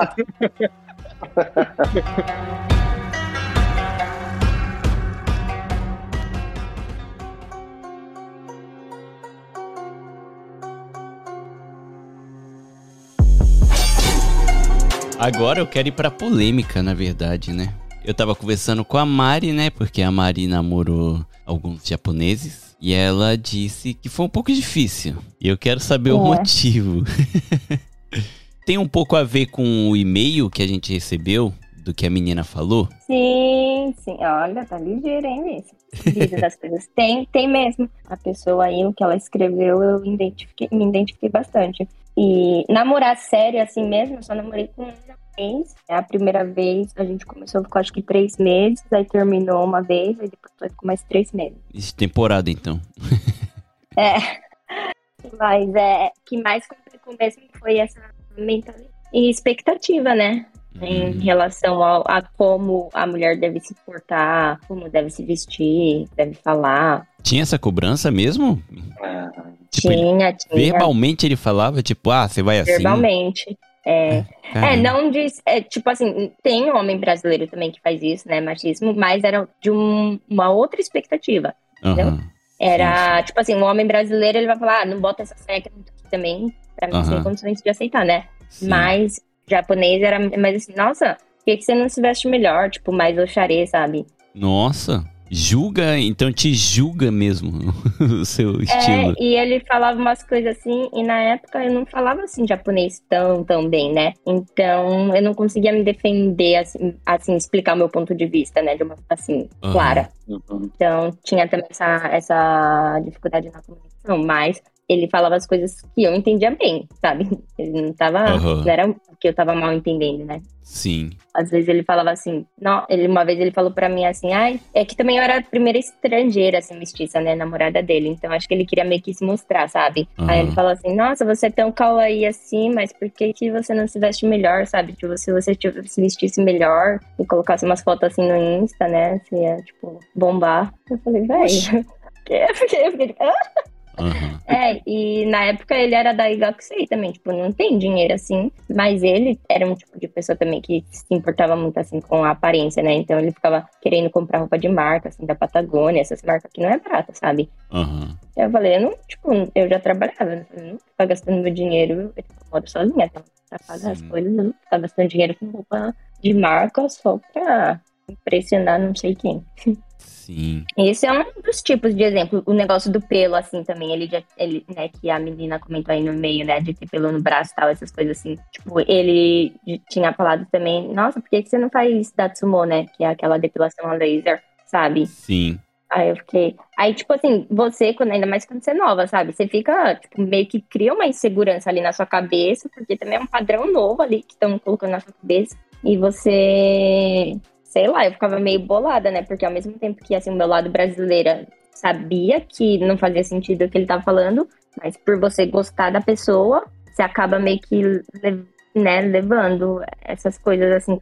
Speaker 6: [laughs]
Speaker 3: Agora eu quero ir pra polêmica, na verdade, né? Eu tava conversando com a Mari, né? Porque a Mari namorou alguns japoneses. E ela disse que foi um pouco difícil. E eu quero saber o
Speaker 6: É.
Speaker 3: motivo. [laughs] Tem um pouco a ver com o e-mail que a gente recebeu do que a menina falou?
Speaker 6: Sim, sim. Olha, tá ligeiro, hein, Miss? Diz das coisas. Tem, tem mesmo. A pessoa aí, o que ela escreveu, eu identifiquei, me identifiquei bastante. E namorar sério assim mesmo, eu só namorei com um japonês. É a primeira vez, a gente começou com acho que três meses, aí terminou uma vez, aí depois ficou mais três meses.
Speaker 3: De temporada, então. [laughs]
Speaker 6: É. Mas é que mais complicou mesmo foi essa mentalidade e expectativa, né? Em relação ao, a como a mulher deve se portar, como deve se vestir, deve falar.
Speaker 3: Tinha essa cobrança mesmo?
Speaker 5: Ah,
Speaker 3: Tipo, ele-
Speaker 6: tinha, tinha.
Speaker 3: verbalmente ele falava, tipo, ah, você vai assim?
Speaker 6: Verbalmente. É, é,
Speaker 3: Caramba.
Speaker 6: não diz. É, tipo assim, tem homem brasileiro também que faz isso, né? Machismo, mas era de um- uma outra expectativa.
Speaker 3: Aham.
Speaker 6: Era, tipo assim, um homem brasileiro, ele vai falar, ah, não bota essa é aqui também, pra mim, sem
Speaker 3: Aham.
Speaker 6: condições de aceitar, né?
Speaker 3: Sim.
Speaker 6: Mas japonês era mais assim, nossa, por que, que você não se veste melhor? Tipo, mais oxaré, sabe?
Speaker 3: Nossa, julga, então te julga mesmo [laughs] o seu estilo.
Speaker 6: É, e ele falava umas coisas assim, e na época eu não falava assim japonês tão, tão bem, né? Então eu não conseguia me defender, assim, assim explicar o meu ponto de vista, né? De uma forma assim,
Speaker 3: Aham.
Speaker 6: clara.
Speaker 5: uhum.
Speaker 6: Então tinha também essa, essa dificuldade na comunicação, mas ele falava as coisas que eu entendia bem, sabe? [laughs] Ele não tava.
Speaker 3: Aham.
Speaker 6: Não era que eu tava mal entendendo, né?
Speaker 3: Sim.
Speaker 6: Às vezes ele falava assim, não, ele, uma vez ele falou pra mim assim, ai, é que também eu era a primeira estrangeira, assim, mestiça, né, namorada dele, então acho que ele queria meio que se mostrar, sabe? Aí
Speaker 3: Aham.
Speaker 6: ele falou assim, nossa, você é tão kawaii assim, mas por que que você não se veste melhor, sabe? Tipo, se você se vestisse melhor e colocasse umas fotos assim no Insta, né, ia, tipo, bombar. Eu falei, velho, eu fiquei, eu fiquei, "Hã?"
Speaker 3: Aham.
Speaker 6: É, e na época ele era da Igakusei também, tipo, não tem dinheiro assim, mas ele era um tipo de pessoa também que se importava muito assim com a aparência, né? Então ele ficava querendo comprar roupa de marca, assim, da Patagônia, essas marcas que não é barata, sabe?
Speaker 3: Aham.
Speaker 6: Eu falei, eu não, tipo, eu já trabalhava, eu não ficar gastando meu dinheiro, eu moro sozinha, então pra pagar as
Speaker 3: Sim.
Speaker 6: coisas, eu não ficar gastando dinheiro com roupa de marca só pra impressionar não sei quem. [laughs]
Speaker 3: Sim.
Speaker 6: Esse é um dos tipos de exemplo. O negócio do pelo, assim, também. Ele já, ele, né, que a menina comentou aí no meio, né, de ter pelo no braço e tal, essas coisas assim. Tipo, ele tinha falado também, nossa, por que, que você não faz Datsumo, né? Que é aquela depilação a laser, sabe?
Speaker 3: Sim.
Speaker 6: Aí eu fiquei. Aí, tipo assim, você, quando, ainda mais quando você é nova, sabe? Você fica, tipo, meio que cria uma insegurança ali na sua cabeça, porque também é um padrão novo ali que estão colocando na sua cabeça. E você. Sei lá, eu ficava meio bolada, né? Porque ao mesmo tempo que, assim, o meu lado brasileira sabia que não fazia sentido o que ele tava falando, mas por você gostar da pessoa, você acaba meio que, né, levando essas coisas, assim,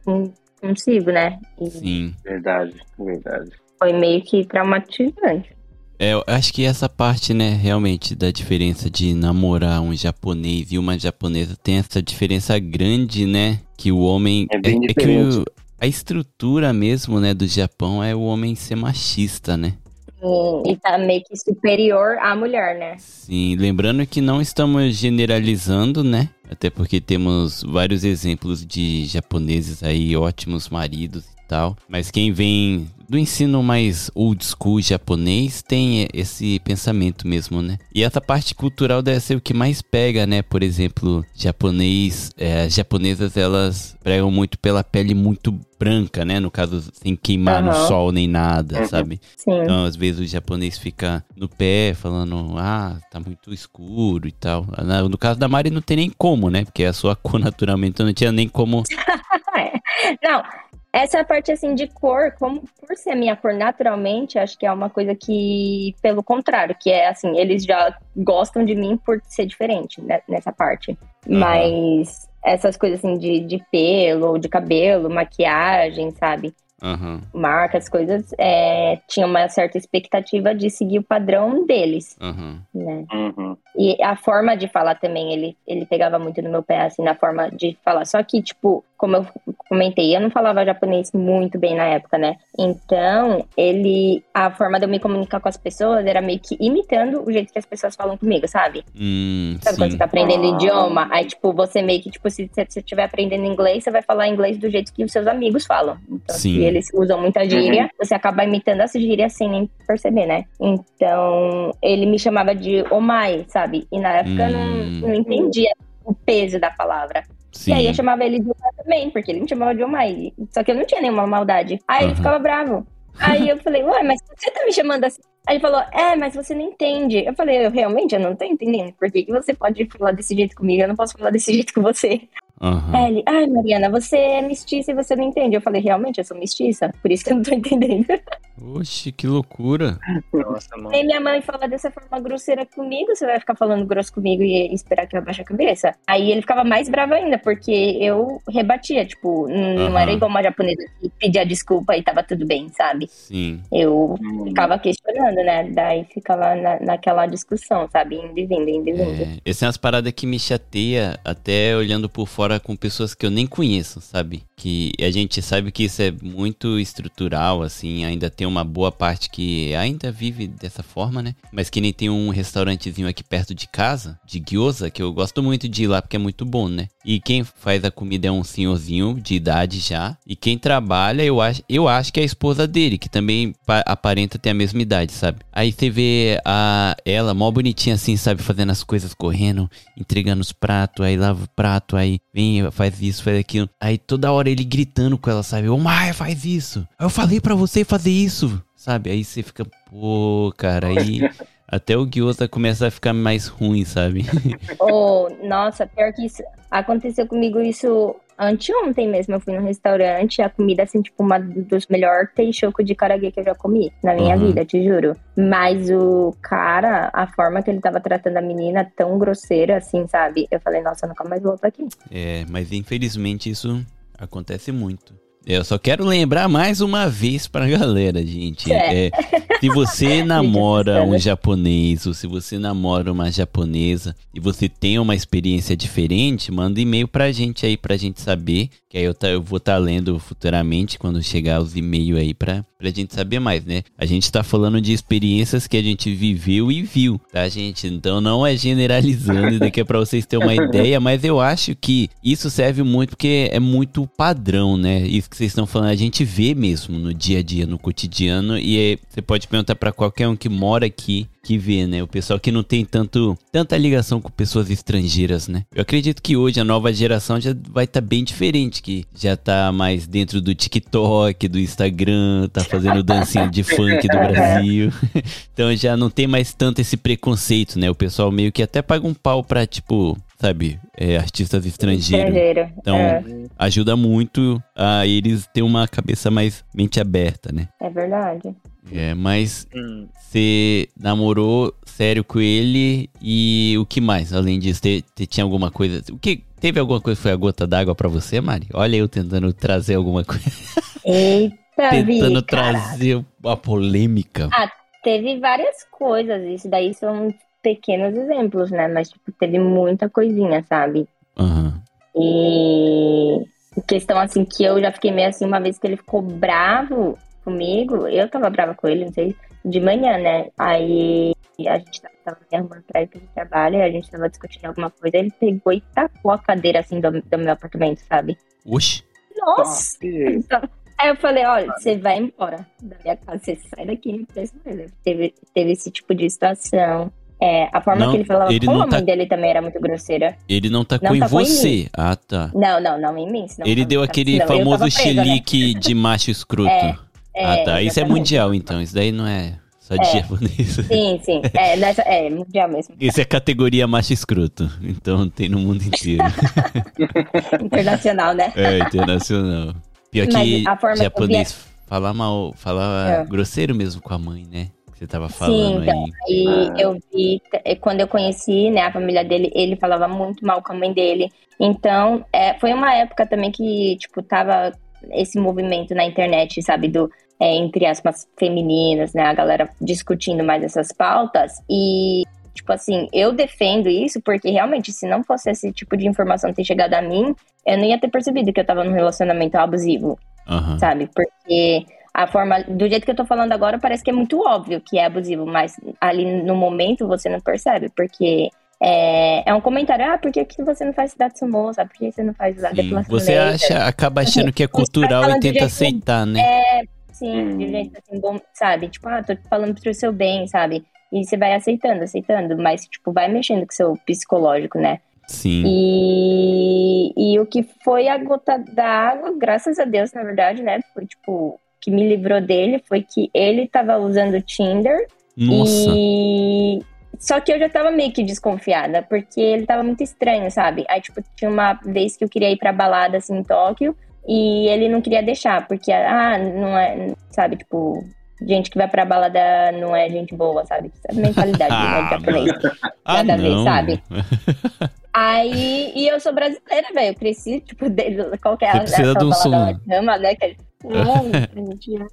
Speaker 6: consigo, né? E
Speaker 3: Sim.
Speaker 5: Verdade, verdade.
Speaker 6: foi meio que traumatizante.
Speaker 3: É, eu acho que essa parte, né, realmente, da diferença de namorar um japonês e uma japonesa tem essa diferença grande, né? Que o homem.
Speaker 5: É bem
Speaker 3: que
Speaker 5: diferente.
Speaker 3: o- a estrutura mesmo, né, do Japão é o homem ser machista, né?
Speaker 6: E, e tá meio que superior à mulher, né?
Speaker 3: Sim, lembrando que não estamos generalizando, né? Até porque temos vários exemplos de japoneses aí, ótimos maridos e tal. Mas quem vem do ensino mais old school japonês tem esse pensamento mesmo, né? E essa parte cultural deve ser o que mais pega, né? Por exemplo, japonês, é, as japonesas elas pregam muito pela pele muito branca, né? No caso, sem queimar no
Speaker 6: Aham.
Speaker 3: sol nem nada,
Speaker 5: Uhum.
Speaker 3: sabe?
Speaker 6: Sim.
Speaker 3: Então, às vezes, o japonês fica no pé falando, ah, tá muito escuro e tal. No caso da Mari, não tem nem como, né? Porque a sua [laughs] cor, naturalmente, não tinha nem como. [laughs]
Speaker 6: Não, essa parte assim de cor, como por ser minha cor naturalmente, acho que é uma coisa que, pelo contrário, que é assim, eles já gostam de mim por ser diferente né, nessa parte. Mas essas coisas assim de, de pelo, de cabelo, maquiagem, sabe?
Speaker 3: Aham,
Speaker 6: Marcas, coisas, é, tinha uma certa expectativa de seguir o padrão deles,
Speaker 3: aham.
Speaker 6: né?
Speaker 5: Uhum.
Speaker 6: E a forma de falar também, ele, ele pegava muito no meu pé, assim, na forma de falar. Só que, tipo, como eu comentei, eu não falava japonês muito bem na época, né? Então, ele. A forma de eu me comunicar com as pessoas era meio que imitando o jeito que as pessoas falam comigo, sabe?
Speaker 3: Hum,
Speaker 6: Sabe quando
Speaker 3: sim.
Speaker 6: você tá aprendendo
Speaker 5: Ah.
Speaker 6: idioma? Aí, tipo, você meio que, tipo, se você estiver aprendendo inglês, você vai falar inglês do jeito que os seus amigos falam. Então,
Speaker 3: Sim.
Speaker 6: se eles usam muita gíria, você acaba imitando essa gíria sem nem perceber, né? Então, ele me chamava de omai, sabe? E na época eu
Speaker 3: Hum.
Speaker 6: não, não entendia o peso da palavra.
Speaker 3: Sim.
Speaker 6: E aí eu chamava ele de omai também, porque ele me chamava de omai. Só que eu não tinha nenhuma maldade. Aí ele
Speaker 3: Aham.
Speaker 6: ficava bravo. Aí eu falei, ué, mas você tá me chamando assim? Aí ele falou, é, mas você não entende. Eu falei, eu realmente eu não tô entendendo. Por que, que você pode falar desse jeito comigo? Eu não posso falar desse [laughs] jeito com você. Aí ele, ai, Mariana, você é mestiça e você não entende. Eu falei, realmente, eu sou mestiça, por isso que eu não tô entendendo.
Speaker 3: Oxe, que loucura.
Speaker 4: Nossa.
Speaker 6: Aí minha mãe fala dessa forma grosseira comigo, você vai ficar falando grosso comigo e esperar que eu abaixe a cabeça? Aí ele ficava mais bravo ainda, porque eu rebatia, tipo, não
Speaker 3: Aham.
Speaker 6: era igual uma japonesa que pedia desculpa e tava tudo bem, sabe?
Speaker 3: Sim.
Speaker 6: Eu
Speaker 5: Uhum.
Speaker 6: ficava questionando, né? Daí ficava na, naquela discussão, sabe? Indo e vindo, indo e vindo.
Speaker 3: É, essa é umas paradas que me chateia, até olhando por fora com pessoas que eu nem conheço, sabe? Que a gente sabe que isso é muito estrutural, assim, ainda tem uma boa parte que ainda vive dessa forma, né? Mas que nem tem um restaurantezinho aqui perto de casa, de gyoza, que eu gosto muito de ir lá porque é muito bom, né? E quem faz a comida é um senhorzinho de idade já, e quem trabalha, eu acho, eu acho que é a esposa dele, que também pa- aparenta ter a mesma idade, sabe? Aí você vê a ela mó bonitinha assim, sabe, fazendo as coisas correndo, entregando os pratos, aí lava o prato, aí vem, faz isso, faz aquilo. Aí toda hora ele gritando com ela, sabe? Ô Maia, faz isso. Eu falei pra você fazer isso, sabe? Aí você fica, pô, cara, aí [laughs] Até o gyoza começa a ficar mais ruim, sabe? [laughs]
Speaker 6: Oh, nossa, pior que isso. Aconteceu comigo isso anteontem mesmo. Eu fui num restaurante, a comida, assim, tipo, uma dos melhores teishoku de karaguê que eu já comi na minha
Speaker 3: Uhum.
Speaker 6: vida, te juro. Mas o cara, a forma que ele tava tratando a menina, tão grosseira, assim, sabe? Eu falei, nossa, eu nunca mais volto aqui.
Speaker 3: É, mas infelizmente isso acontece muito. Eu só quero lembrar mais uma vez pra galera, gente.
Speaker 6: É.
Speaker 3: É, se você [laughs] namora um japonês ou se você namora uma japonesa e você tem uma experiência diferente, manda e-mail pra gente aí pra gente saber. Que aí eu, tá- eu vou estar lendo futuramente quando chegar os e-mails aí pra, pra gente saber mais, né? A gente tá falando de experiências que a gente viveu e viu, tá, gente? Então não é generalizando, isso daqui é pra vocês terem uma [laughs] ideia, mas eu acho que isso serve muito porque é muito padrão, né? Isso que vocês estão falando, a gente vê mesmo no dia a dia, no cotidiano, e é- você pode perguntar pra qualquer um que mora aqui que vê, né? O pessoal que não tem tanto tanta ligação com pessoas estrangeiras, né? Eu acredito que hoje a nova geração já vai estar bem diferente, que já tá mais dentro do TikTok, do Instagram, tá fazendo dancinha de funk do Brasil. [laughs] então já não tem mais tanto esse preconceito, né? O pessoal meio que até paga um pau pra, tipo, sabe, é, artistas estrangeiros.
Speaker 6: Estrangeiro.
Speaker 3: Então,
Speaker 6: é,
Speaker 3: ajuda muito a eles ter uma cabeça mais mente aberta, né?
Speaker 6: é verdade.
Speaker 3: É, mas
Speaker 4: Hum.
Speaker 3: você namorou sério com ele e o que mais? Além disso, te, te- tinha alguma coisa. O que teve alguma coisa que foi a gota d'água pra você, Mari? Olha eu tentando trazer alguma coisa,
Speaker 6: Eita, [laughs]
Speaker 3: tentando
Speaker 6: Vi,
Speaker 3: trazer uma polêmica.
Speaker 6: Ah, teve várias coisas. Isso daí são pequenos exemplos, né? Mas, tipo, teve muita coisinha, sabe?
Speaker 3: Aham.
Speaker 6: E questão assim que eu já fiquei meio assim uma vez que ele ficou bravo comigo, eu tava brava com ele, não sei, de manhã, né? Aí a gente tava, tava me arrumando pra ir pro trabalho, e a gente tava discutindo alguma coisa, ele pegou e tacou a cadeira assim do, do meu apartamento, sabe?
Speaker 3: Oxi.
Speaker 6: Nossa! Aí eu falei, olha, você vai embora da minha casa, você sai daqui, não precisa mais. Teve, teve esse tipo de situação. É, a forma
Speaker 3: Não,
Speaker 6: que ele falava
Speaker 3: ele
Speaker 6: com a mãe
Speaker 3: tá-
Speaker 6: dele também era muito grosseira.
Speaker 3: Ele não tacou
Speaker 6: Não
Speaker 3: em
Speaker 6: tacou em
Speaker 3: você. ah, tá.
Speaker 6: Não, não, não em mim.
Speaker 3: Ele
Speaker 6: eu
Speaker 3: deu aquele famoso
Speaker 6: presa, né?
Speaker 3: de macho escroto.
Speaker 6: É,
Speaker 3: ah, tá. Isso é
Speaker 6: exatamente.
Speaker 3: mundial, então. Isso daí não é só de
Speaker 6: É.
Speaker 3: japonês. [laughs]
Speaker 6: Sim, sim. É, nessa, é mundial mesmo.
Speaker 3: Isso é categoria macho escroto. Então tem no mundo inteiro. [laughs]
Speaker 6: Internacional, né?
Speaker 3: É, internacional. Pior
Speaker 6: Mas
Speaker 3: que
Speaker 6: forma que eu
Speaker 3: japonês fala mal, fala
Speaker 6: É.
Speaker 3: grosseiro mesmo com a mãe, né? Você tava
Speaker 6: Sim,
Speaker 3: falando
Speaker 6: então.
Speaker 3: aí.
Speaker 6: E
Speaker 5: Ah.
Speaker 6: eu vi, eh, quando eu conheci, né, a família dele, ele falava muito mal com a mãe dele. Então, é, foi uma época também que, tipo, tava esse movimento na internet, sabe, do, é, entre aspas, femininas, né, a galera discutindo mais essas pautas. E, tipo assim, eu defendo isso porque realmente, se não fosse esse tipo de informação ter chegado a mim, eu não ia ter percebido que eu tava num relacionamento abusivo
Speaker 3: Aham.
Speaker 6: sabe? Porque a forma, do jeito que eu tô falando agora, parece que é muito óbvio que é abusivo, mas ali no momento você não percebe, porque é, é um comentário, ah, por que, que você não faz cidade sumoça? Por que você não faz a
Speaker 3: Sim.
Speaker 6: depilação
Speaker 3: Você
Speaker 6: laser?"
Speaker 3: acha, acaba achando que é cultural e tenta aceitar, né?
Speaker 6: É, sim,
Speaker 5: Hum.
Speaker 6: de um jeito assim, bom, sabe? Tipo, ah, tô falando pro seu bem, sabe? E você vai aceitando, aceitando, mas, tipo, vai mexendo com o seu psicológico, né?
Speaker 3: Sim.
Speaker 6: E, e o que foi a gota d'água, graças a Deus, na verdade, né? Foi tipo, que me livrou dele foi que ele tava usando o Tinder
Speaker 3: Nossa.
Speaker 6: e. Só que eu já tava meio que desconfiada, porque ele tava muito estranho, sabe? Aí, tipo, tinha uma vez que eu queria ir pra balada, assim, em Tóquio, e ele não queria deixar, porque, ah, não é, sabe, tipo, gente que vai pra balada não é gente boa, sabe? Essa mentalidade, né, [laughs]
Speaker 3: Ah,
Speaker 6: japonês.
Speaker 3: Ah,
Speaker 6: nada a ver,
Speaker 3: não.
Speaker 6: sabe? [laughs] Aí, e eu sou brasileira, velho. Eu cresci, tipo, desde qualquer
Speaker 3: Você precisa de um som.
Speaker 6: Ama, né? Que, [laughs] a gente já-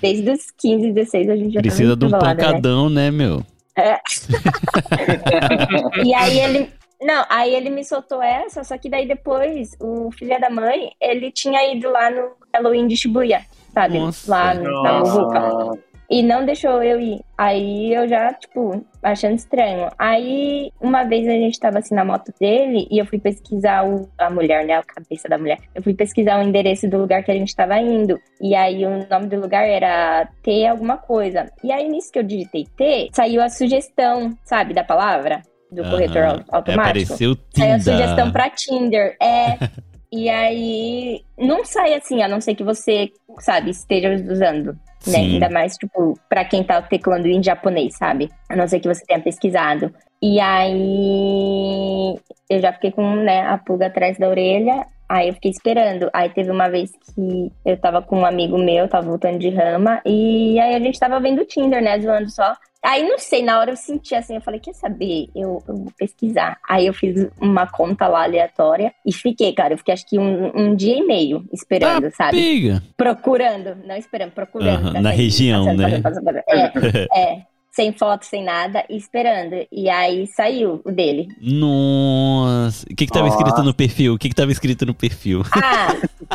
Speaker 6: desde os 15, 16 a gente já
Speaker 3: Precisa
Speaker 6: tava
Speaker 3: de um
Speaker 6: né?
Speaker 3: pancadão, né, meu?
Speaker 6: É. [laughs] E aí ele. Não, aí ele me soltou essa, só que daí depois o filho da mãe, ele tinha ido lá no Halloween de Shibuya, sabe?
Speaker 3: Nossa.
Speaker 6: lá no- na. E não deixou eu ir. Aí eu já, tipo, achando estranho. Aí, uma vez a gente tava assim na moto dele e eu fui pesquisar o, a mulher, né? A cabeça da mulher. Eu fui pesquisar o endereço do lugar que a gente tava indo. E aí o nome do lugar era T alguma coisa. E aí, nisso que eu digitei T, saiu a sugestão, sabe, da palavra? Do corretor
Speaker 3: Aham.
Speaker 6: automático.
Speaker 3: Apareceu
Speaker 6: Saiu a
Speaker 3: Tinder.
Speaker 6: sugestão pra Tinder. É. [laughs] E aí não sai assim, a não ser que você, sabe, esteja usando. Né? Ainda mais, tipo, pra quem tá teclando em japonês, sabe? A não ser que você tenha pesquisado. E aí eu já fiquei com né, a pulga atrás da orelha. Aí eu fiquei esperando. Aí teve uma vez que eu tava com um amigo meu, tava voltando de rama, e aí a gente tava vendo o Tinder, né? Zoando só. Aí não sei, na hora eu senti assim, eu falei, quer saber? Eu, eu vou pesquisar. Aí eu fiz uma conta lá aleatória e fiquei, cara. Eu fiquei acho que um, um dia e meio esperando, sabe?
Speaker 3: Piga.
Speaker 6: Procurando, não esperando, procurando.
Speaker 3: Aham,
Speaker 6: pra
Speaker 3: na
Speaker 6: sair,
Speaker 3: região,
Speaker 6: passando,
Speaker 3: né?
Speaker 6: passando, passando, passando. É, é, sem foto, sem nada, e esperando. E aí saiu o dele.
Speaker 3: Nossa. O que que tava
Speaker 5: Nossa.
Speaker 3: escrito no perfil? O que que tava escrito no perfil?
Speaker 6: Ah,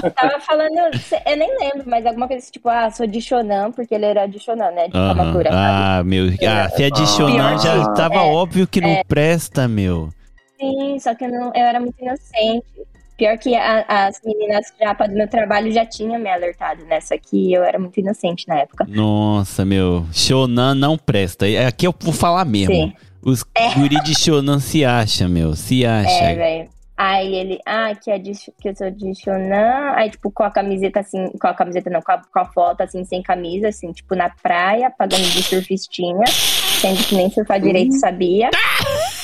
Speaker 6: eu tava falando, eu nem lembro, mas alguma coisa assim, tipo, ah, sou de Shonan, porque ele era de Shonan, né? De. Kamakura.
Speaker 3: Ah, meu. Ah, se adicionar
Speaker 6: Pior
Speaker 3: já
Speaker 6: que-
Speaker 3: tava
Speaker 6: é,
Speaker 3: óbvio que não presta, meu.
Speaker 6: Sim, só que eu, não, eu era muito inocente. Pior que a- as meninas já do meu trabalho já tinham me alertado nessa aqui, eu era muito inocente na época.
Speaker 3: Nossa, meu. Shonan não presta. É, Aqui eu vou falar mesmo.
Speaker 6: Sim.
Speaker 3: Os guri de Shonan se acha, meu. Se acha.
Speaker 6: É, velho. Aí ele, ah, que, é de, que eu sou de Shonan. Aí, tipo, com a camiseta assim, com a camiseta não, com a, com a foto assim, sem camisa, assim, tipo, na praia, pagando de surfistinha, sendo que nem surfar direito sabia.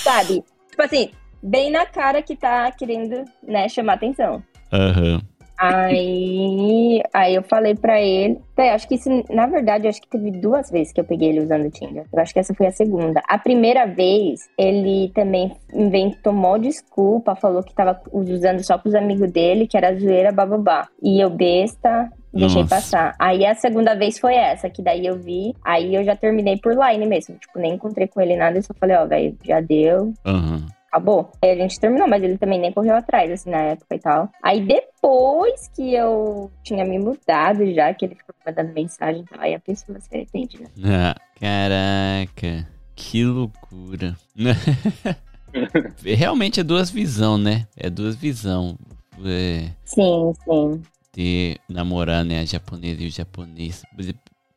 Speaker 6: Sabe? Tipo assim, bem na cara que tá querendo, né, chamar atenção.
Speaker 3: Aham.
Speaker 6: Aí, aí eu falei pra ele. Até, acho que isso, na verdade, eu acho que teve duas vezes que eu peguei ele usando o Tinder. Eu acho que essa foi a segunda. A primeira vez, ele também inventou mó desculpa, falou que tava usando só pros amigos dele, que era zoeira bababá. E eu, besta, deixei
Speaker 3: Nossa.
Speaker 6: passar. Aí a segunda vez foi essa, que daí eu vi. Aí eu já terminei por line mesmo. Tipo, nem encontrei com ele nada, eu só falei, ó, velho, já deu
Speaker 3: Aham.
Speaker 6: Acabou. Aí a gente terminou, mas ele também nem correu atrás, assim, na época e tal. Aí depois que eu tinha me mudado já, que ele ficou mandando mensagem e tal, aí a pessoa se arrepende, né? [laughs]
Speaker 3: Ah, caraca. Que loucura. [laughs] Realmente é duas visão, né? É duas visão. É,
Speaker 6: Sim, sim.
Speaker 3: ter namorar, né, a japonesa e o japonês,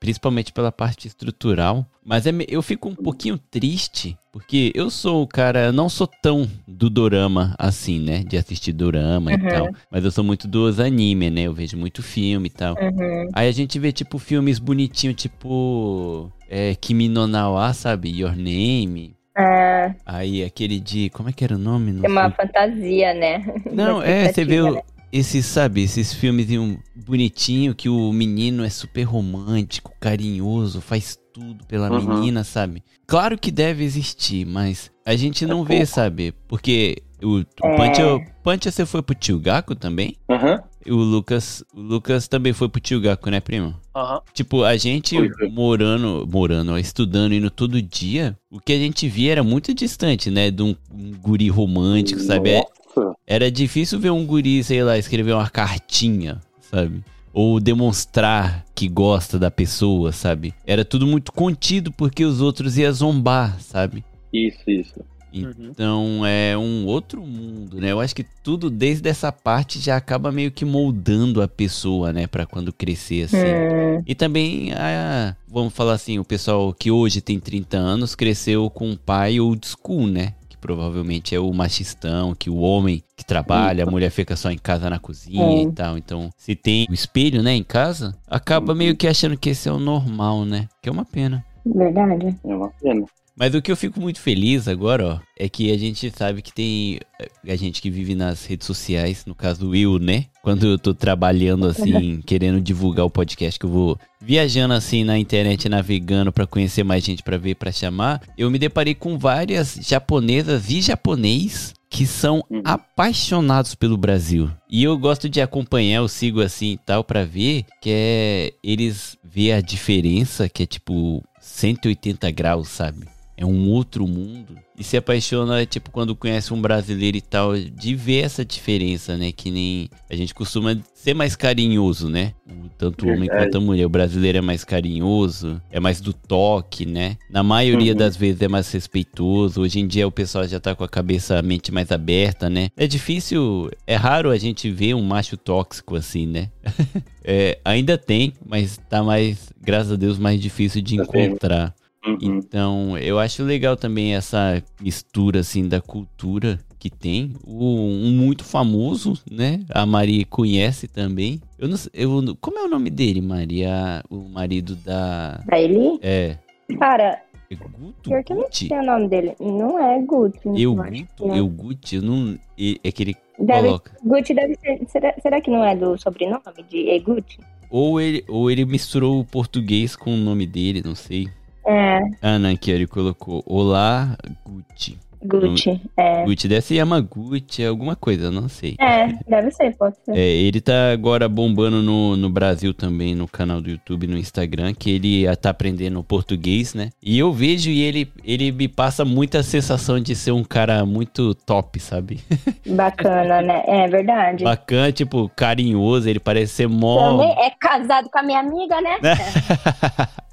Speaker 3: principalmente pela parte estrutural. Mas é eu fico um pouquinho triste, porque eu sou o cara, não sou tão do dorama assim, né, de assistir dorama e
Speaker 6: Uhum.
Speaker 3: tal, mas eu sou muito dos anime, né, eu vejo muito filme e tal.
Speaker 6: Uhum.
Speaker 3: Aí a gente vê, tipo, filmes bonitinhos, tipo, é, Kimi no Nawa, sabe, Your Name.
Speaker 6: Ah,
Speaker 3: Aí aquele de, como é que era o nome? Não
Speaker 6: tem uma
Speaker 3: sei.
Speaker 6: fantasia, né?
Speaker 3: Não, é, você vê o-
Speaker 6: né?
Speaker 3: Esses, sabe, esses filmes de um bonitinho que o menino é super romântico, carinhoso, faz tudo pela
Speaker 5: Uhum.
Speaker 3: menina, sabe? Claro que deve existir, mas a gente não vê, sabe? Porque o, o
Speaker 6: É.
Speaker 3: Pancha, Pancha, você foi pro Tio Gaku também?
Speaker 5: Aham.
Speaker 3: E o Lucas, o Lucas também foi pro Tio Gaku, né, primo?
Speaker 4: Aham.
Speaker 3: Tipo, a gente morando, morando, ó, estudando, indo todo dia, o que a gente via era muito distante, né? De um, um guri romântico, sabe? É- era difícil ver um guri, sei lá, escrever uma cartinha, sabe? Ou demonstrar que gosta da pessoa, sabe? Era tudo muito contido porque os outros iam zombar, sabe?
Speaker 5: Isso, isso.
Speaker 4: Uhum.
Speaker 3: Então é um outro mundo, né? Eu acho que tudo desde essa parte já acaba meio que moldando a pessoa, né? Pra quando crescer assim.
Speaker 6: Hum,
Speaker 3: E também, a, vamos falar assim, o pessoal que hoje tem 30 anos cresceu com um pai old school, né? Provavelmente é o machistão, que o homem que trabalha, a mulher fica só em casa na cozinha
Speaker 6: É.
Speaker 3: e tal. Então, se tem o espelho, né, em casa, acaba meio que achando que esse é o normal, né? Que é uma pena.
Speaker 6: verdade.
Speaker 5: É uma pena.
Speaker 3: Mas o que eu fico muito feliz agora, ó, é que a gente sabe que tem eh, a gente que vive nas redes sociais, no caso eu, né? Quando eu tô trabalhando assim, [laughs] querendo divulgar o podcast, que eu vou viajando assim na internet, navegando pra conhecer mais gente pra ver, pra chamar, eu me deparei com várias japonesas e japonês que são
Speaker 5: Uhum.
Speaker 3: apaixonados pelo Brasil. E eu gosto de acompanhar, eu sigo assim e tal pra ver que é eles ver a diferença, que é tipo 180 graus, sabe? É um outro mundo. E se apaixona, tipo, quando conhece um brasileiro e tal, de ver essa diferença, né? Que nem a gente costuma ser mais carinhoso, né? Tanto o homem quanto a mulher. O brasileiro é mais carinhoso, é mais do toque, né? Na maioria
Speaker 5: Uhum.
Speaker 3: das vezes é mais respeitoso. Hoje em dia o pessoal já tá com a cabeça, a mente mais aberta, né? É difícil, é raro a gente ver um macho tóxico assim, né? [laughs] É, ainda tem, mas tá mais, graças a Deus, mais difícil de
Speaker 5: tendo.
Speaker 3: encontrar.
Speaker 5: Uhum.
Speaker 3: Então, eu acho legal também essa mistura, assim, da cultura que tem. O, um muito famoso, né? A Maria conhece também. Eu não sei, eu, como é o nome dele, Maria? O marido da...
Speaker 6: Pra ele?
Speaker 3: É,
Speaker 6: Cara,
Speaker 3: é Guto?
Speaker 6: pior que eu não sei o nome dele. Não é Gucci.
Speaker 3: Eu
Speaker 6: eu
Speaker 3: Guto?
Speaker 6: é.
Speaker 3: Eu Gucci? Eu não... É que ele
Speaker 6: Deve,
Speaker 3: coloca...
Speaker 6: Gucci deve ser. Será, será que não é do sobrenome de Eguchi?
Speaker 3: Ou ele, ou ele misturou o português com o nome dele, não sei.
Speaker 6: É,
Speaker 3: aqui ele colocou Olá Gucci.
Speaker 6: Gucci. É.
Speaker 3: Gucci deve ser Yamaguchi, alguma coisa, não sei.
Speaker 6: É, deve ser, pode ser.
Speaker 3: É, ele tá agora bombando no, no Brasil também, no canal do YouTube no Instagram, que ele ah, tá aprendendo português, né? E eu vejo e ele, ele me passa muita sensação de ser um cara muito top, sabe? [laughs]
Speaker 6: Bacana, né? É verdade.
Speaker 3: Bacana, tipo, carinhoso, ele parece ser mó...
Speaker 6: Também é casado com a minha amiga, né? [laughs]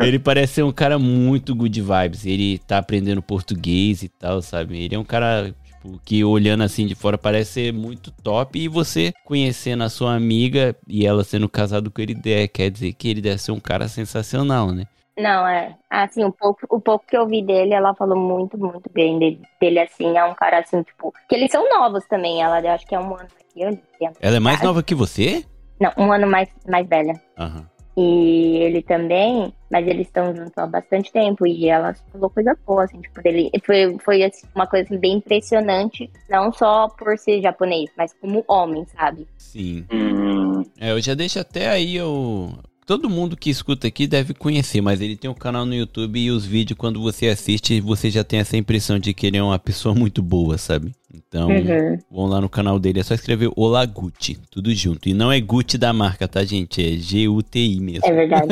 Speaker 3: ele parece ser um cara muito good vibes. Ele tá aprendendo português e tal, sabe? Ele é um cara tipo, que olhando assim de fora parece ser muito top. E você conhecendo a sua amiga e ela sendo casado com ele, é, quer dizer que ele deve ser um cara sensacional, né?
Speaker 6: Não, é. Assim, o pouco, o pouco que eu vi dele, ela falou muito, muito bem dele, dele assim. É um cara assim, tipo. Que eles são novos também. Ela eu acho que é um ano aqui. eu-
Speaker 3: Ela é mais nova que você?
Speaker 6: Não, um ano mais, mais velha.
Speaker 3: Aham.
Speaker 6: E ele também, mas eles estão juntos há bastante tempo e ela falou coisa boa, assim, tipo, dele. Foi, foi assim, uma coisa assim, bem impressionante, não só por ser japonês, mas como homem, sabe?
Speaker 3: Sim.
Speaker 5: Hum,
Speaker 3: É, eu já deixo até aí o. Todo mundo que escuta aqui deve conhecer, mas ele tem um canal no YouTube e os vídeos, quando você assiste, você já tem essa impressão de que ele é uma pessoa muito boa, sabe? Então,
Speaker 6: Uhum.
Speaker 3: vão lá no canal dele, é só escrever Olá Gucci, tudo junto. E não é Gucci da marca, tá, gente? É G-U-T-I mesmo.
Speaker 6: É verdade.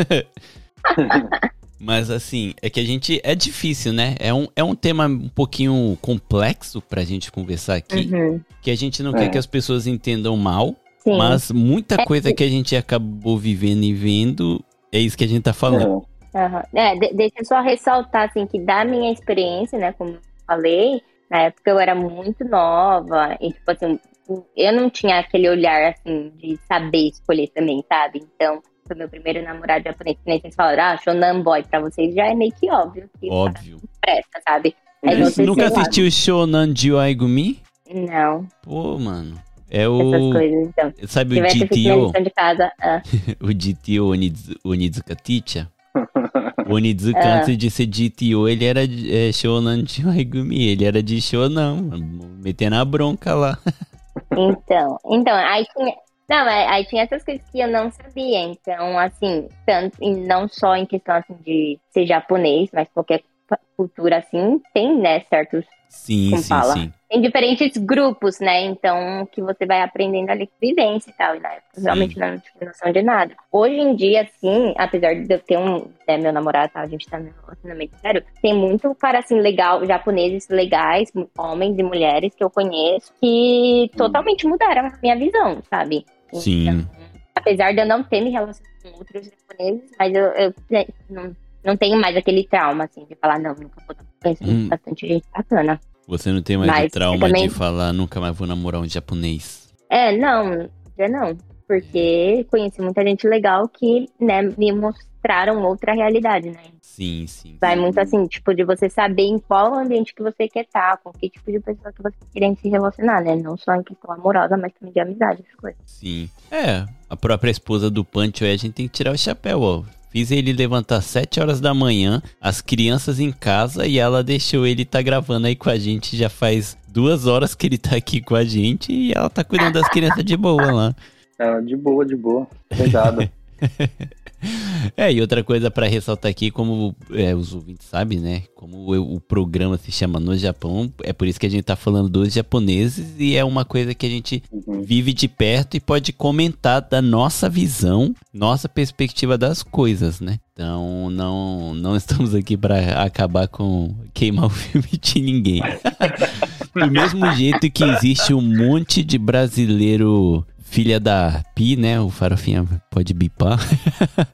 Speaker 6: [laughs]
Speaker 3: Mas assim, é que a gente. É difícil, né? É um, é um tema um pouquinho complexo pra gente conversar aqui.
Speaker 6: Uhum.
Speaker 3: Que a gente não
Speaker 5: É.
Speaker 3: quer que as pessoas entendam mal.
Speaker 6: Sim.
Speaker 3: Mas muita
Speaker 6: É
Speaker 3: coisa que a gente acabou vivendo e vendo é isso que a gente tá falando.
Speaker 6: Aham. É, de- deixa eu só ressaltar, assim, que da minha experiência, né, como eu falei, na época eu era muito nova, e, tipo assim, eu não tinha aquele olhar, assim, de saber escolher também, sabe? Então, foi meu primeiro namorado japonês, que nem vocês falaram, ah, Shonan Boy, pra vocês já é meio que óbvio que
Speaker 3: Óbvio.
Speaker 6: presta, sabe?
Speaker 3: Você, nunca assistiu Shonan Jiwaigumi?
Speaker 6: Não,
Speaker 3: Pô, mano. É
Speaker 6: essas
Speaker 3: o.
Speaker 6: coisas, então.
Speaker 3: Sabe o GTO?
Speaker 6: de casa, [laughs]
Speaker 3: O GTO Onizu- Onizuka Teacher? [laughs] O Onizuka,
Speaker 6: Ah.
Speaker 3: antes de ser GTO, ele era de- é, Shonan Jiwaigumi. Ele era de Shonan, metendo a bronca lá. [laughs]
Speaker 6: Então, então, aí tinha. Não, aí aí tinha essas coisas que eu não sabia. Então, assim, tanto, e não só em questão assim, de ser japonês, mas qualquer cultura assim, tem, né, certos.
Speaker 3: Sim,
Speaker 6: Como
Speaker 3: sim,
Speaker 6: fala?
Speaker 3: sim.
Speaker 6: Tem diferentes grupos, né? Então, que você vai aprendendo ali com vivência e tal. E na época, realmente não tinha noção de nada. Hoje em dia, assim, apesar de eu ter um. Né, meu namorado, tá, a gente tá no relacionamento sério, tem muito cara, assim, legal, japoneses legais, homens e mulheres que eu conheço, que totalmente mudaram a minha visão, sabe?
Speaker 3: Sim.
Speaker 6: apesar de eu não ter me relacionado com outros japoneses, mas eu, eu, né, não, não tenho mais aquele trauma, assim, de falar, não, nunca vou conhecer
Speaker 3: Hum.
Speaker 6: bastante gente bacana.
Speaker 3: Você não tem mais
Speaker 6: Mas
Speaker 3: o trauma
Speaker 6: também-
Speaker 3: de falar nunca mais vou namorar um japonês.
Speaker 6: É, não, já não. Porque conheci muita gente legal que, né, me mostraram outra realidade, né?
Speaker 3: Sim, sim.
Speaker 6: Vai muito assim, tipo, de você saber em qual ambiente que você quer estar, com que tipo de pessoa que você quer se relacionar, né? Não só em questão amorosa, mas também de amizade, essas coisas.
Speaker 3: Sim. É, a própria esposa do Pancho aí a gente tem que tirar o chapéu, ó. Fiz ele levantar 7 horas da manhã, as crianças em casa e ela deixou ele tá gravando aí com a gente já faz duas horas que ele tá aqui com a gente e ela tá cuidando das crianças de boa lá.
Speaker 5: é, [laughs] de boa, de boa. Cuidado. [laughs]
Speaker 3: É, e outra coisa pra ressaltar aqui, como é, os ouvintes sabem, né? Como o, o programa se chama No Japão, é por isso que a gente tá falando dos japoneses e é uma coisa que a gente
Speaker 5: Uhum.
Speaker 3: vive de perto e pode comentar da nossa visão, nossa perspectiva das coisas, né? Então, não, não estamos aqui pra acabar com queimar o [laughs] filme de ninguém. [laughs] Do mesmo jeito que existe um monte de brasileiro filha da Pi, né? O Farofinha pode bipar.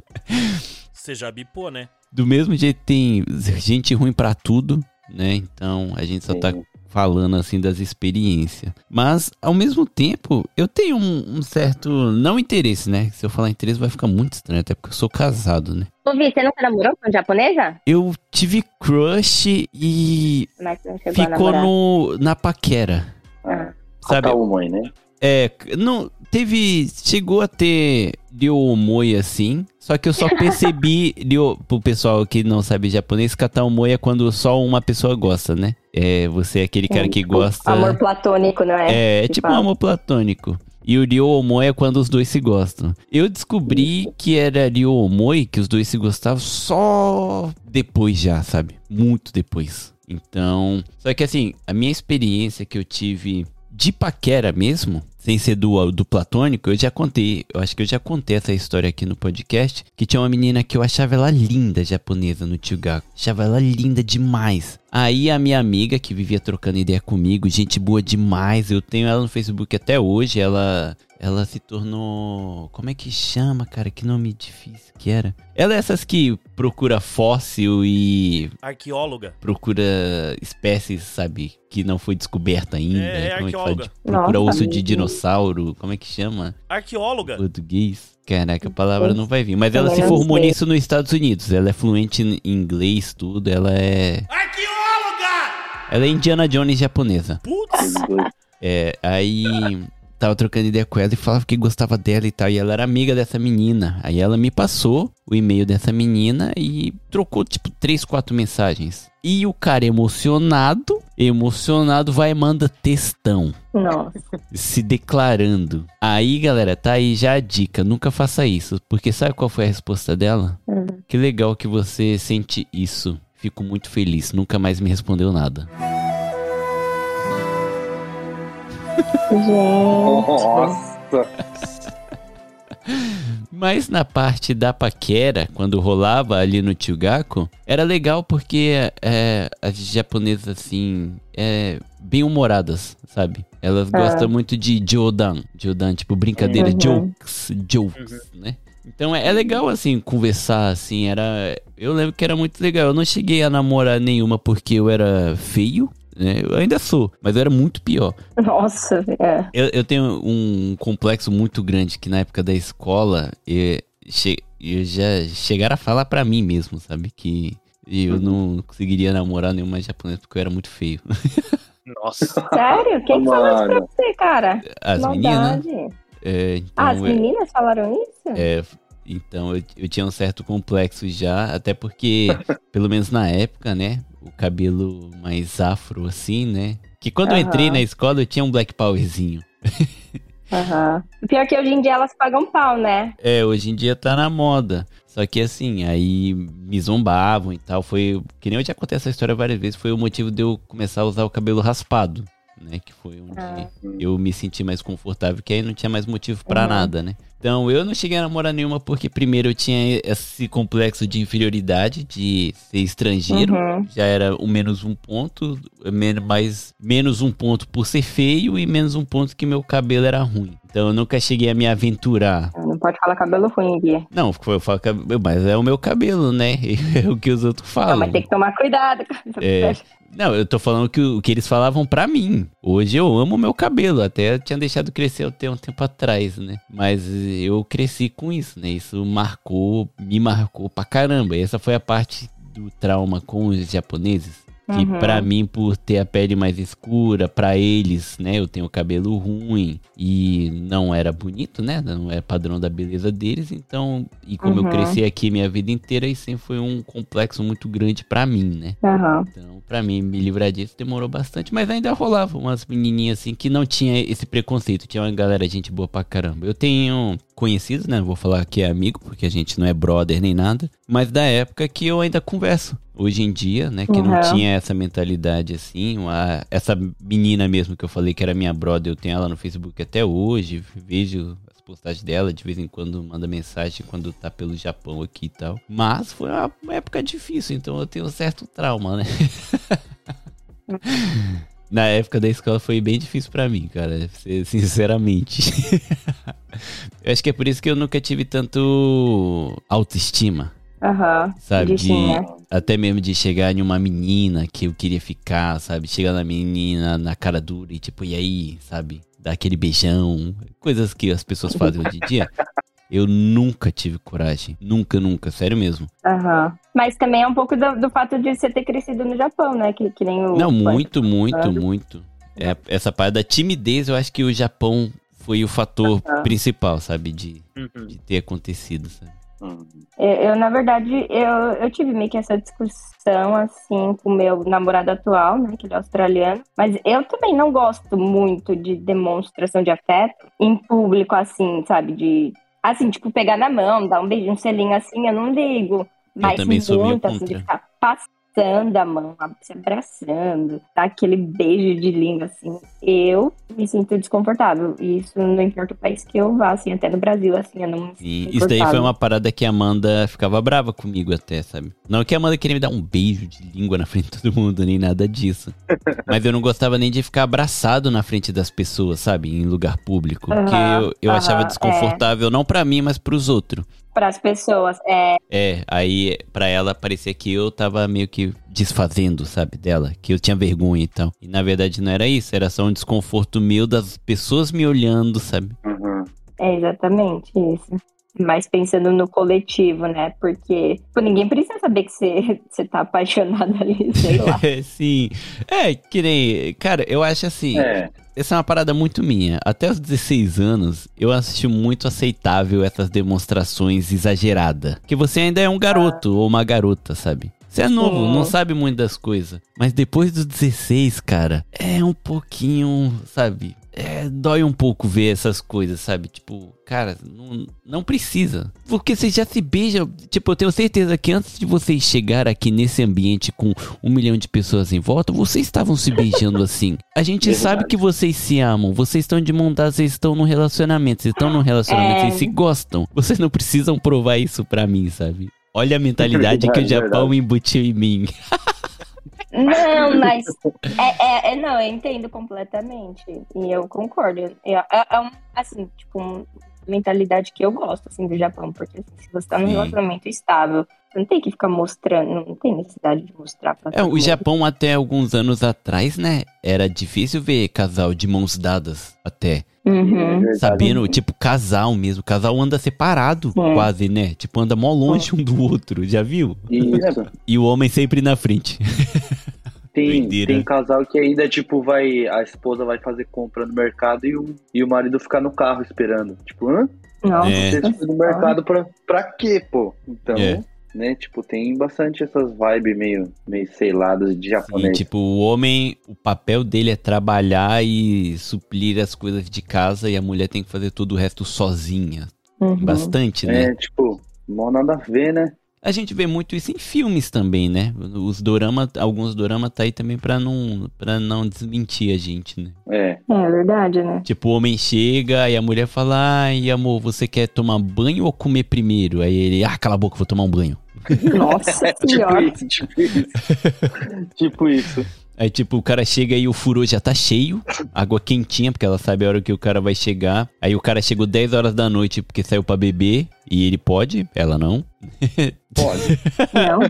Speaker 3: [laughs]
Speaker 1: Você já bipou, né?
Speaker 3: Do mesmo jeito tem gente ruim pra tudo, né? Então a gente só tá falando assim das experiências. Mas, ao mesmo tempo, eu tenho um, um certo. Não interesse, né? Se eu falar interesse vai ficar muito estranho, até porque eu sou casado, né?
Speaker 6: Ô, Vi, você nunca namorou com japonesa?
Speaker 3: Eu tive crush e
Speaker 6: Mas você não chegou a
Speaker 3: ficou
Speaker 6: namorar.
Speaker 3: no, na paquera.
Speaker 6: Ah.
Speaker 3: Sabe?
Speaker 5: Mãe, né?
Speaker 3: É, não. Teve. Chegou a ter Ryomoi assim. Só que eu só percebi. [laughs] Ryo, pro pessoal que não sabe japonês, Kataomoi é quando só uma pessoa gosta, né? É, você é aquele cara que
Speaker 6: Tipo,
Speaker 3: gosta.
Speaker 6: Amor platônico, não é?
Speaker 3: É, é tipo um
Speaker 6: fala.
Speaker 3: amor platônico. E o Ryomoi é quando os dois se gostam. Eu descobri que era Ryomoi, que os dois se gostavam só depois já, sabe? Muito depois. Então, só que assim, a minha experiência que eu tive de paquera mesmo, sem ser do, do platônico, eu já contei, eu acho que eu já contei essa história aqui no podcast, que tinha uma menina que eu achava ela linda, japonesa, no Tchugaku. Achava ela linda demais. Aí a minha amiga, que vivia trocando ideia comigo, gente boa demais, eu tenho ela no Facebook até hoje, ela... Ela se tornou. Como é que chama, cara? Que nome difícil que era. Ela é essas que procura fóssil e
Speaker 1: Arqueóloga.
Speaker 3: procura espécies, sabe? Que não foi descoberta ainda.
Speaker 1: É, é
Speaker 3: como é que fala?
Speaker 1: arqueóloga.
Speaker 3: De- procura
Speaker 6: Nossa,
Speaker 3: osso de
Speaker 6: meu
Speaker 3: dinossauro. Como é que chama?
Speaker 1: Arqueóloga.
Speaker 3: Português. Caraca, a palavra não vai vir. Mas ela se formou nisso nos Estados Unidos. Ela é fluente em inglês, tudo. Ela é.
Speaker 1: Arqueóloga!
Speaker 3: Ela é Indiana Jones japonesa.
Speaker 1: Putz! [laughs]
Speaker 3: É, aí tava trocando ideia com ela e falava que gostava dela e tal. E ela era amiga dessa menina. Aí ela me passou o e-mail dessa menina e trocou tipo três, quatro mensagens. E o cara emocionado, emocionado, vai e manda textão.
Speaker 6: Nossa.
Speaker 3: Se declarando. Aí, galera, tá aí já a dica. Nunca faça isso. Porque sabe qual foi a resposta dela?
Speaker 6: Hum.
Speaker 3: Que legal que você sente isso. Fico muito feliz. Nunca mais me respondeu nada.
Speaker 6: Gente.
Speaker 5: Nossa.
Speaker 3: Mas na parte da paquera, quando rolava ali no Tchugaku, era legal porque é, as japonesas, assim, é, bem humoradas, sabe? Elas
Speaker 6: Ah.
Speaker 3: gostam muito de jodan. Jodan, tipo, brincadeira,
Speaker 6: Uhum.
Speaker 3: jokes, jokes, né? Então é, é legal, assim, conversar, assim, era... Eu lembro que era muito legal. Eu não cheguei a namorar nenhuma porque eu era feio, né? Eu ainda sou, mas eu era muito pior.
Speaker 6: Nossa, é.
Speaker 3: Eu, eu tenho um complexo muito grande que na época da escola eu, che, eu já chegaram a falar pra mim mesmo, sabe? Que eu não conseguiria namorar nenhuma japonesa porque eu era muito feio. [laughs]
Speaker 4: Nossa.
Speaker 6: Sério? Quem que falou isso pra você, cara?
Speaker 3: As meninas. É, então,
Speaker 6: Ah, as meninas falaram isso?
Speaker 3: é, então eu, eu tinha um certo complexo já, até porque, [laughs] pelo menos na época, né? O cabelo mais afro, assim, né? Que quando eu entrei na escola eu tinha um black powerzinho. [laughs]
Speaker 6: Aham. Pior que hoje em dia elas pagam pau, né?
Speaker 3: É, hoje em dia tá na moda. Só que assim, aí me zombavam e tal. Foi. Que nem eu já contei essa história várias vezes. Foi o motivo de eu começar a usar o cabelo raspado. Né? Que foi onde
Speaker 6: Ah.
Speaker 3: eu me senti mais confortável. Que aí não tinha mais motivo pra
Speaker 6: Uhum.
Speaker 3: nada, né? Então eu não cheguei a namorar nenhuma porque primeiro eu tinha esse complexo de inferioridade, de ser estrangeiro.
Speaker 6: Uhum.
Speaker 3: Já era o menos um ponto, men- mais menos um ponto por ser feio e menos um ponto que meu cabelo era ruim. Então eu nunca cheguei a me aventurar
Speaker 6: Não pode falar cabelo ruim, Gui.
Speaker 3: não, eu falo cabelo, mas é o meu cabelo, né? [laughs] É o que os outros
Speaker 6: Não,
Speaker 3: falam.
Speaker 6: mas tem que tomar cuidado.
Speaker 3: É. Não, eu tô falando que o que eles falavam pra mim. Hoje eu amo meu cabelo, até tinha deixado crescer até um tempo atrás, né? Mas eu cresci com isso, né? Isso marcou, me marcou pra caramba. E essa foi a parte do trauma com os japoneses. Que
Speaker 6: Uhum.
Speaker 3: pra mim, por ter a pele mais escura, pra eles, né, eu tenho o cabelo ruim e não era bonito, né, não é padrão da beleza deles, então, e como eu
Speaker 6: Uhum.
Speaker 3: cresci aqui minha vida inteira, isso sempre foi um complexo muito grande pra mim, né.
Speaker 6: Aham.
Speaker 3: Então, pra mim, me livrar disso demorou bastante, mas ainda rolava umas menininhas assim que não tinha esse preconceito. Tinha uma galera, gente boa pra caramba. Eu tenho conhecidos, né? Não Vou falar que é amigo, porque a gente não é brother nem nada. Mas da época que eu ainda converso. Hoje em dia, né? Que não
Speaker 6: Uhum.
Speaker 3: tinha essa mentalidade assim. Uma, essa menina mesmo que eu falei que era minha brother, eu tenho ela no Facebook até hoje. Vejo as postagens dela, de vez em quando manda mensagem quando tá pelo Japão aqui e tal. Mas foi uma, época difícil, então eu tenho um certo trauma, né? [laughs] Na época da escola foi bem difícil pra mim, cara, sinceramente. [laughs] eu acho que é por isso que eu nunca tive tanto autoestima.
Speaker 6: Aham.
Speaker 3: sabe?
Speaker 6: De né?
Speaker 3: Até mesmo de chegar em uma menina que eu queria ficar, sabe? Chegar na menina na cara dura e tipo, e aí, sabe? Dar aquele beijão. Coisas que as pessoas fazem hoje em dia. Eu nunca tive coragem. Nunca, nunca. Sério mesmo.
Speaker 6: Aham. Mas também é um pouco do, do fato de você ter crescido no Japão, né? Que, que nem o.
Speaker 3: Não, muito, muito, muito. É, essa parte da timidez, eu acho que o Japão foi o fator principal, sabe? De,
Speaker 4: Uhum.
Speaker 3: de ter acontecido, sabe?
Speaker 5: Hum.
Speaker 6: Eu, eu, na verdade, eu, eu tive meio que essa discussão, assim, com o meu namorado atual, né, que ele é australiano. Mas eu também não gosto muito de demonstração de afeto em público, assim, sabe? De, assim, tipo, pegar na mão, dar um beijinho, um selinho, assim, eu não ligo. Mas
Speaker 3: também sou meio
Speaker 6: muito, assim, de ficar passando a mão, se abraçando, dar aquele beijo de língua, assim. Eu me sinto desconfortável. E isso não importa o país que eu vá, assim, até no Brasil, assim, eu não me
Speaker 3: E isso daí foi uma parada que a Amanda ficava brava comigo até, sabe? Não que a Amanda queria me dar um beijo de língua na frente de todo mundo, nem nada disso. [laughs] Mas eu não gostava nem de ficar abraçado na frente das pessoas, sabe? Em lugar público.
Speaker 6: Aham,
Speaker 3: que eu, eu
Speaker 6: aham,
Speaker 3: achava
Speaker 6: é.
Speaker 3: desconfortável, não pra mim, mas pros outros.
Speaker 6: Para as pessoas, é,
Speaker 3: É, aí pra ela parecia que eu tava meio que desfazendo, sabe, dela, que eu tinha vergonha e tal. E na verdade não era isso, era só um desconforto meu das pessoas me olhando, sabe?
Speaker 5: Uhum.
Speaker 6: É exatamente isso. Mas pensando no coletivo, né? Porque tipo, ninguém precisa saber que você, [laughs] você tá apaixonado ali, sei lá. [laughs]
Speaker 3: Sim. É, que nem. Cara, eu acho assim.
Speaker 5: É.
Speaker 3: Essa é uma parada muito minha. Até os 16 anos, eu acho muito aceitável essas demonstrações exageradas. Que você ainda é um garoto ou uma garota, sabe? Você é novo,
Speaker 6: Sim.
Speaker 3: não sabe muito das coisas. Mas depois dos 16, cara, é um pouquinho, sabe? É, dói um pouco ver essas coisas, sabe? Tipo, cara, não, não precisa. Porque você já se beija. Tipo, eu tenho certeza que antes de vocês chegar aqui nesse ambiente com um milhão de pessoas em volta, vocês estavam se beijando assim. A gente
Speaker 5: Verdade.
Speaker 3: sabe que vocês se amam, vocês estão de mão dada, vocês estão num relacionamento, vocês estão num relacionamento,
Speaker 6: É.
Speaker 3: vocês se gostam. Vocês não precisam provar isso pra mim, sabe? Olha a mentalidade que o Japão embutiu em mim. [laughs]
Speaker 6: Não, [laughs] mas. É, é, é- não, eu entendo completamente. E eu concordo. É, é, é um, assim, tipo, uma mentalidade que eu gosto, assim, do Japão. Porque assim, se você tá num
Speaker 3: Sim.
Speaker 6: relacionamento estável, você não tem que ficar mostrando, não tem necessidade de mostrar pra
Speaker 3: É, o
Speaker 6: mundo.
Speaker 3: Japão até alguns anos atrás, né? Era difícil ver casal de mãos dadas até.
Speaker 6: Uhum.
Speaker 5: Verdade.
Speaker 3: Sabendo, tipo, casal mesmo. Casal anda separado,
Speaker 6: Sim.
Speaker 3: quase, né? Tipo, anda mó longe um do outro, já viu?
Speaker 5: Isso.
Speaker 3: E o homem sempre na frente. [laughs]
Speaker 5: Tem,
Speaker 3: Doideira.
Speaker 5: tem casal que ainda, tipo, vai. A esposa vai fazer compra no mercado e o, e o marido fica no carro esperando. Tipo, hã?
Speaker 6: Nossa,
Speaker 3: É.
Speaker 5: Você foi no mercado pra, pra quê, pô? Então,
Speaker 3: É.
Speaker 5: né, tipo, tem bastante essas vibes meio, meio seladas de
Speaker 3: Sim,
Speaker 5: japonês.
Speaker 3: tipo, o homem, o papel dele é trabalhar e suprir as coisas de casa e a mulher tem que fazer todo o resto sozinha.
Speaker 6: Uhum.
Speaker 3: Bastante, né?
Speaker 5: É, tipo, mal nada a ver, né?
Speaker 3: A gente vê muito isso em filmes também, né? Os dorama, alguns dorama tá aí também pra não, pra não desmentir a gente, né?
Speaker 5: É.
Speaker 6: É verdade, né?
Speaker 3: Tipo, o homem chega e a mulher fala, ai, amor, você quer tomar banho ou comer primeiro? Aí ele, ah, cala a boca, vou tomar um banho.
Speaker 6: Nossa [laughs]
Speaker 5: tipo
Speaker 6: senhora.
Speaker 5: isso, tipo isso. tipo isso.
Speaker 3: Aí, tipo, o cara chega e o furô já tá cheio, água quentinha, porque ela sabe a hora que o cara vai chegar. Aí o cara chegou 10 horas da noite porque saiu pra beber, e ele pode, ela não. [laughs]
Speaker 5: Pode.
Speaker 6: Não.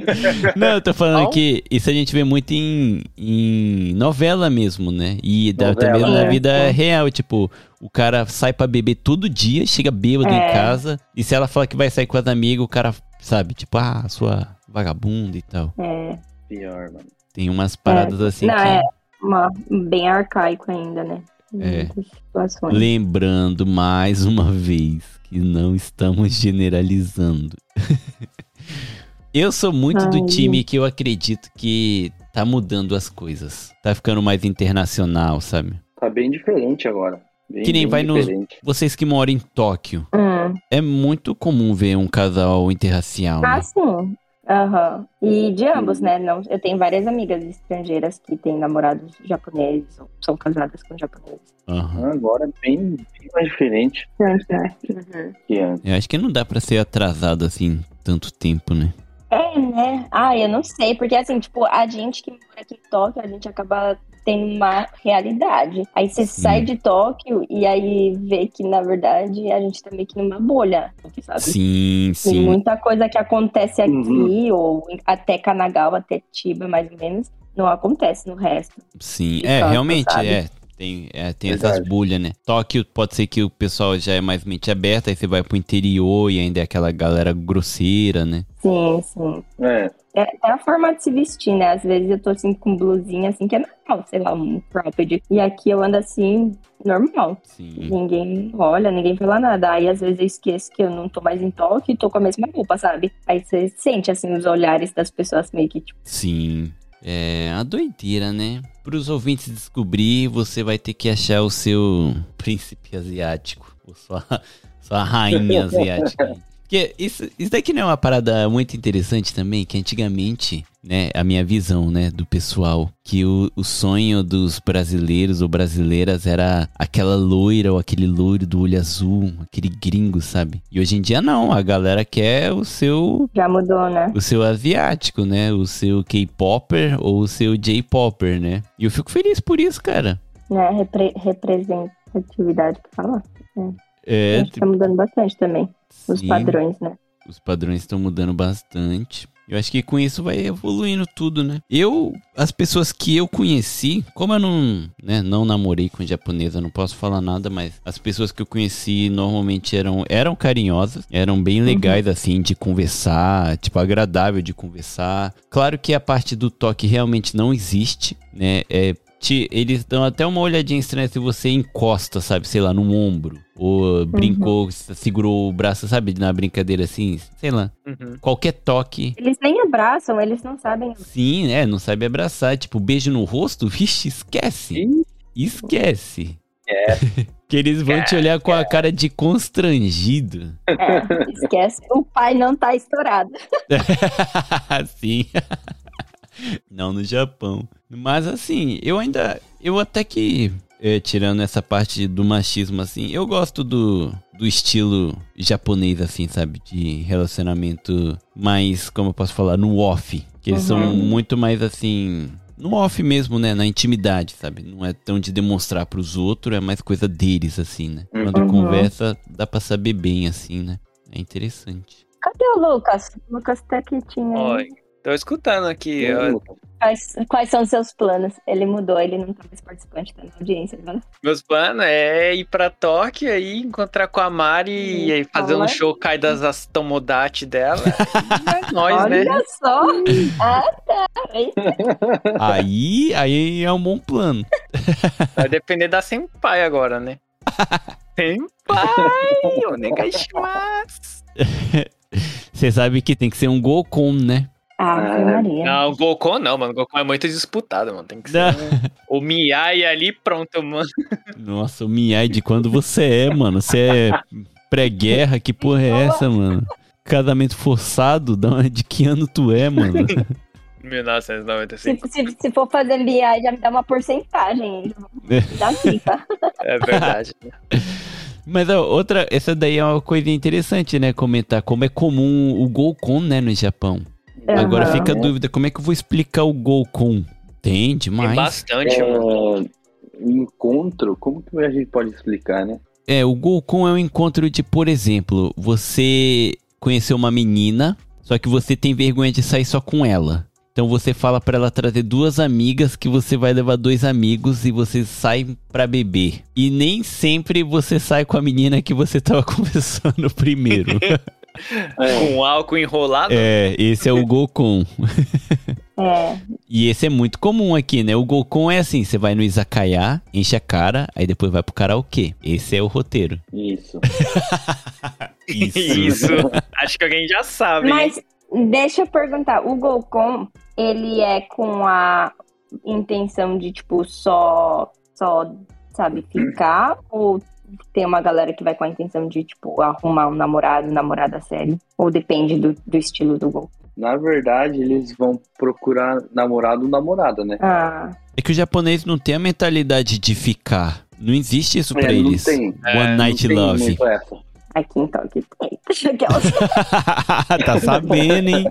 Speaker 3: Não, eu tô falando
Speaker 4: Não?
Speaker 3: que isso a gente vê muito em, em novela mesmo, né? E
Speaker 5: Novela,
Speaker 3: também na
Speaker 6: é.
Speaker 3: vida real, tipo, o cara sai pra beber todo dia, chega bêbado
Speaker 6: É.
Speaker 3: em casa, e se ela fala que vai sair com as amigas, o cara, sabe, tipo, ah, sua vagabunda e tal.
Speaker 6: É.
Speaker 5: Pior, mano.
Speaker 3: Tem umas paradas assim
Speaker 6: Não,
Speaker 3: que.
Speaker 6: é uma, bem arcaico ainda, né? Em
Speaker 3: É.
Speaker 6: muitas situações.
Speaker 3: Lembrando mais uma vez que não estamos generalizando. [laughs] eu sou muito do
Speaker 6: Ai,
Speaker 3: time que eu acredito que tá mudando as coisas. Tá ficando mais internacional, sabe?
Speaker 5: Tá bem diferente agora. Bem,
Speaker 3: Que nem
Speaker 5: bem
Speaker 3: vai nos-
Speaker 5: diferente.
Speaker 3: Vocês que moram em Tóquio,
Speaker 6: Hum.
Speaker 3: é muito comum ver um casal interracial,
Speaker 6: Ah,
Speaker 3: né?
Speaker 6: sim. Aham. E de ambos, né? Não, eu tenho várias amigas estrangeiras que têm namorados japoneses ou são casadas com japoneses.
Speaker 3: Aham.
Speaker 5: Agora é bem, bem mais diferente
Speaker 6: né? Uhum.
Speaker 5: que antes.
Speaker 3: Eu acho que não dá pra ser atrasado assim tanto tempo, né?
Speaker 6: É, né? Ah, eu não sei, porque assim, tipo, a gente que mora aqui em Tóquio, a gente acaba tem uma realidade. Aí você sai de Tóquio e aí vê que, na verdade, a gente tá meio que numa bolha, sabe?
Speaker 3: Sim,
Speaker 6: Tem
Speaker 3: sim.
Speaker 6: muita coisa que acontece aqui,
Speaker 5: Uhum.
Speaker 6: ou até Kanagawa, até Chiba, mais ou menos, não acontece no resto.
Speaker 3: Sim, é, realmente,
Speaker 6: sabe?
Speaker 3: é. Tem, é, tem essas bolhas, né? Tóquio pode ser que o pessoal já é mais mente aberta, aí você vai pro interior e ainda é aquela galera grosseira, né?
Speaker 6: Sim, sim.
Speaker 5: É,
Speaker 6: É, é a forma de se vestir, né? Às vezes eu tô assim com blusinha, assim, que é normal, sei lá, um cropped. E aqui eu ando assim, normal.
Speaker 3: Sim.
Speaker 6: Ninguém olha, ninguém fala nada. Aí às vezes eu esqueço que eu não tô mais em toque e tô com a mesma roupa, sabe? Aí você sente, assim, os olhares das pessoas meio que, tipo,
Speaker 3: Sim. É a doideira, né? Para os ouvintes descobrir, você vai ter que achar o seu [laughs] príncipe asiático. Ou sua, sua rainha asiática. Porque isso, isso daqui não é uma parada muito interessante também, que antigamente, né, a minha visão, né, do pessoal, que o, o sonho dos brasileiros ou brasileiras era aquela loira ou aquele loiro do olho azul, aquele gringo, sabe? E hoje em dia não, a galera quer o seu
Speaker 6: já mudou, né?
Speaker 3: o seu asiático, né? O seu K-popper ou o seu J-popper, né? E eu fico feliz por isso, cara.
Speaker 6: né? Repre representatividade que fala. A
Speaker 3: É,
Speaker 6: gente tá mudando bastante também. Os
Speaker 3: sim,
Speaker 6: padrões, né?
Speaker 3: Os padrões estão mudando bastante. Eu acho que com isso vai evoluindo tudo, né? Eu, as pessoas que eu conheci, como eu não, né, não namorei com japonesa, não posso falar nada, mas as pessoas que eu conheci normalmente eram, eram carinhosas, eram bem legais, assim, de conversar, tipo, agradável de conversar. Claro que a parte do toque realmente não existe, né? É, te- eles dão até uma olhadinha estranha se você encosta, sabe, sei lá, no ombro. Ou brincou, segurou o braço, sabe, na brincadeira assim, sei lá.
Speaker 4: Uhum.
Speaker 3: Qualquer toque.
Speaker 6: Eles nem abraçam, eles não sabem.
Speaker 3: Sim, é, não sabe abraçar. Tipo, beijo no rosto, vixe, esquece.
Speaker 5: Ih.
Speaker 3: Esquece. [laughs] que eles vão te olhar com a cara de constrangido.
Speaker 6: É, esquece. O pai não tá estourado. [laughs]
Speaker 3: Sim. [laughs] Não no Japão. Mas assim, eu ainda. Eu até que. É, tirando essa parte do machismo, assim, eu gosto do, do estilo japonês, assim, sabe? De relacionamento mais, como eu posso falar, no off. Que eles são
Speaker 6: Uhum.
Speaker 3: muito mais assim. No off mesmo, né? Na intimidade, sabe? Não é tão de demonstrar pros outros, é mais coisa deles, assim, né? Quando
Speaker 6: Uhum.
Speaker 3: conversa, dá pra saber bem, assim, né? É interessante.
Speaker 6: Cadê o Lucas? O Lucas tá quietinho.
Speaker 4: Oi. Tô escutando aqui. ó.
Speaker 6: Quais, quais são os seus planos? Ele mudou, ele não tá mais participante, tá na audiência. Né?
Speaker 4: Meus planos é ir pra Tóquio aí, encontrar com a Mari e aí fazer um
Speaker 6: Olha.
Speaker 4: show Kai das Astomodate dela. E é nóis,
Speaker 6: Olha
Speaker 4: né?
Speaker 6: só! Ah, [laughs] tá.
Speaker 3: Aí, aí é um bom plano. [laughs]
Speaker 4: Vai depender da Senpai agora, né? [laughs] Senpai! Onegaishimasu!
Speaker 3: Você sabe que tem que ser um Gokon, né?
Speaker 6: Ave Maria.
Speaker 4: Não, o Gokon não, mano. O Gokon é muito disputado, mano. Tem que ser um... o Miyai ali, pronto, mano.
Speaker 3: Nossa, o Miyai de quando você é, mano. Você é pré-guerra, que porra é essa, mano? Casamento forçado, da de que ano tu é, mano?
Speaker 4: 1995.
Speaker 6: Se, se, se for fazer BI, já me dá uma porcentagem. Dá fica.
Speaker 4: É verdade. [laughs]
Speaker 3: Mas ó, outra, essa daí é uma coisa interessante, né? Comentar como é comum o Gokon, né, no Japão. Agora
Speaker 6: Aham.
Speaker 3: fica a dúvida, como é que eu vou explicar o Gokon? Tem
Speaker 4: Tem
Speaker 3: demais.
Speaker 4: bastante, mano.
Speaker 5: É, encontro, como que a gente pode explicar, né?
Speaker 3: É, o Gokon é um encontro de, por exemplo, você conheceu uma menina, só que você tem vergonha de sair só com ela. Então você fala pra ela trazer duas amigas que você vai levar dois amigos e você sai pra beber. E nem sempre você sai com a menina que você tava [laughs] conversando primeiro. [laughs]
Speaker 4: Com álcool enrolado.
Speaker 3: é, esse é o Gokon. [laughs]
Speaker 6: É,
Speaker 3: E esse é muito comum aqui, né? O Gokon é assim, você vai no izakaya, enche a cara, aí depois vai pro karaokê. Esse é o roteiro.
Speaker 5: Isso. [laughs]
Speaker 3: Isso.
Speaker 4: Isso. [laughs] Acho que alguém já sabe. hein?
Speaker 6: mas deixa eu perguntar, o Golcom, ele é com a intenção de, tipo, só, só, sabe, ficar? Ou tem uma galera que vai com a intenção de, tipo, arrumar um namorado, namorada sério? Ou depende do, do estilo do Golcom?
Speaker 5: Na verdade, eles vão procurar namorado ou namorada, né?
Speaker 6: Ah,
Speaker 3: É que o japonês não tem a mentalidade de ficar. Não existe isso pra
Speaker 5: É, não
Speaker 3: eles.
Speaker 5: tem.
Speaker 3: One
Speaker 4: É,
Speaker 3: Night Love.
Speaker 6: aqui então, aqui tem. [laughs] [laughs]
Speaker 3: Tá sabendo, hein?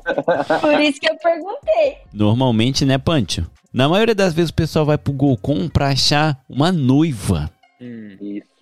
Speaker 6: Por isso que eu perguntei.
Speaker 3: Normalmente, né, Pancho? Na maioria das vezes o pessoal vai pro Golcon pra achar uma noiva.
Speaker 4: Hum.
Speaker 5: Isso.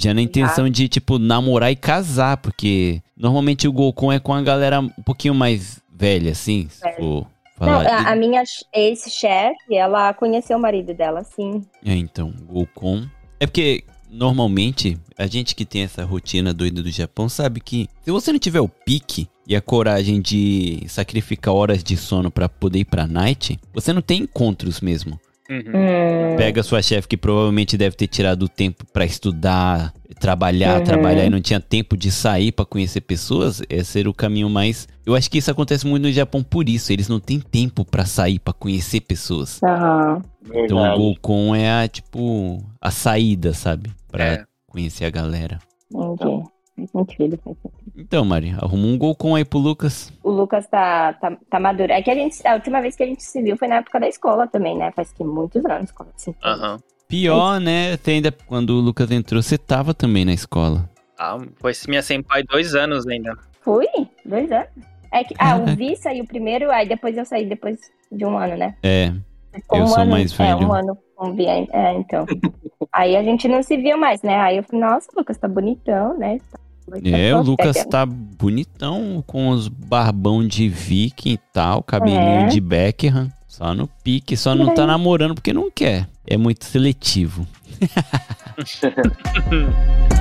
Speaker 3: Já na intenção de, tipo, namorar e casar, porque normalmente o Golcon é com a galera um pouquinho mais velha, assim, se
Speaker 6: Velha.
Speaker 3: for
Speaker 6: Não,
Speaker 3: falar.
Speaker 6: a, a minha ex-chefe, ela conheceu o marido dela, sim.
Speaker 3: É, então, Golcon. É porque, normalmente, a gente que tem essa rotina doida do Japão sabe que se você não tiver o pique e a coragem de sacrificar horas de sono pra poder ir pra night, você não tem encontros mesmo.
Speaker 4: Uhum.
Speaker 6: Hum,
Speaker 3: Pega sua chefe que provavelmente deve ter tirado o tempo pra estudar, trabalhar,
Speaker 6: Uhum.
Speaker 3: trabalhar e não tinha tempo de sair pra conhecer pessoas, esse seria o caminho mais. Eu acho que isso acontece muito no Japão por isso, eles não têm tempo pra sair pra conhecer pessoas.
Speaker 6: aham.
Speaker 3: Então o. Golcon é a, tipo a saída, sabe? Pra
Speaker 4: É.
Speaker 3: conhecer a galera.
Speaker 6: Entendi. Faz sentido, faz sentido.
Speaker 3: Então, Mari, arruma um Golcon aí pro Lucas.
Speaker 6: O Lucas tá, tá, tá maduro. É que a gente, a última vez que a gente se viu foi na época da escola também, né? Faz que muitos anos. como assim.
Speaker 4: Aham.
Speaker 3: Pior, né? Até ainda quando o Lucas entrou, você tava também na escola.
Speaker 4: Ah, foi minha senpai dois anos ainda.
Speaker 6: Fui? Dois anos. É que, ah, o Vi saiu primeiro, aí depois eu saí depois de um ano, né?
Speaker 3: É,
Speaker 6: Ficou
Speaker 3: Eu
Speaker 6: um
Speaker 3: sou
Speaker 6: ano,
Speaker 3: mais
Speaker 6: É,
Speaker 3: velho.
Speaker 6: um ano com o Vi. É, então. [laughs] aí a gente não se via mais, né? Aí eu falei, nossa, o Lucas tá bonitão, né? Tá
Speaker 3: é, o Lucas
Speaker 6: É,
Speaker 3: tá bonitão, com os barbão de viking e tal, cabelinho
Speaker 6: É.
Speaker 3: de Beckham. Só no pique, só não tá namorando porque não quer. É muito seletivo. [laughs] [laughs]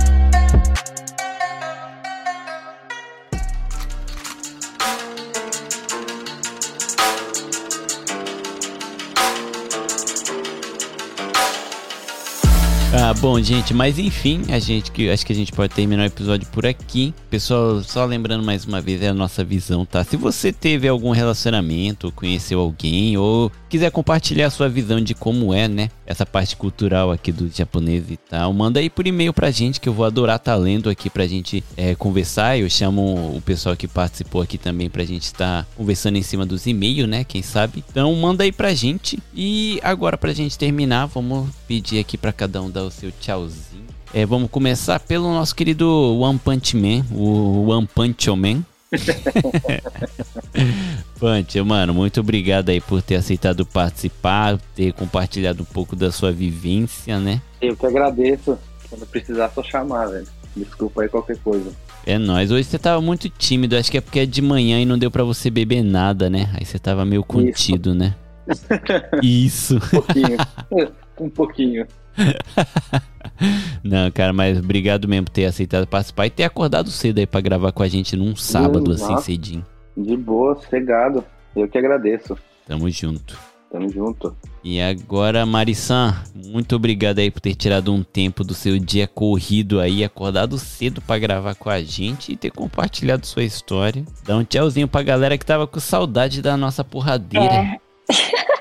Speaker 3: Ah, bom, gente, mas enfim, a gente que acho que a gente pode terminar o episódio por aqui. Pessoal, só lembrando mais uma vez é a nossa visão, tá? Se você teve algum relacionamento, conheceu alguém ou quiser compartilhar sua visão de como é, né, essa parte cultural aqui do japonês e tal, manda aí por e-mail pra gente que eu vou adorar estar lendo aqui pra gente é, conversar. Eu chamo o pessoal que participou aqui também pra gente estar conversando em cima dos e-mails, né, quem sabe. Então manda aí pra gente. E agora pra gente terminar, vamos pedir aqui pra cada um dar o seu tchauzinho. É, vamos começar pelo nosso querido One Punch Man, o One Punch Man. [laughs] Punch, mano, muito obrigado aí por ter aceitado participar, ter compartilhado um pouco da sua vivência, né?
Speaker 5: Eu que agradeço. Quando precisar, só chamar, velho. Desculpa aí qualquer coisa.
Speaker 3: É nóis. Hoje você tava muito tímido, acho que é porque é de manhã e não deu pra você beber nada, né? Aí você tava meio contido, né? [laughs] Isso.
Speaker 5: Um pouquinho. [laughs] um pouquinho. [laughs]
Speaker 3: Não, cara, mas obrigado mesmo por ter aceitado participar e ter acordado cedo aí pra gravar com a gente num sábado assim
Speaker 5: nossa.
Speaker 3: cedinho.
Speaker 5: De boa, sossegado. Eu que agradeço.
Speaker 3: Tamo junto.
Speaker 5: Tamo junto.
Speaker 3: E agora, Marissan, muito obrigado aí por ter tirado um tempo do seu dia corrido aí, acordado cedo pra gravar com a gente e ter compartilhado sua história. Dá um tchauzinho pra galera que tava com saudade da nossa porradeira.
Speaker 6: É. [laughs]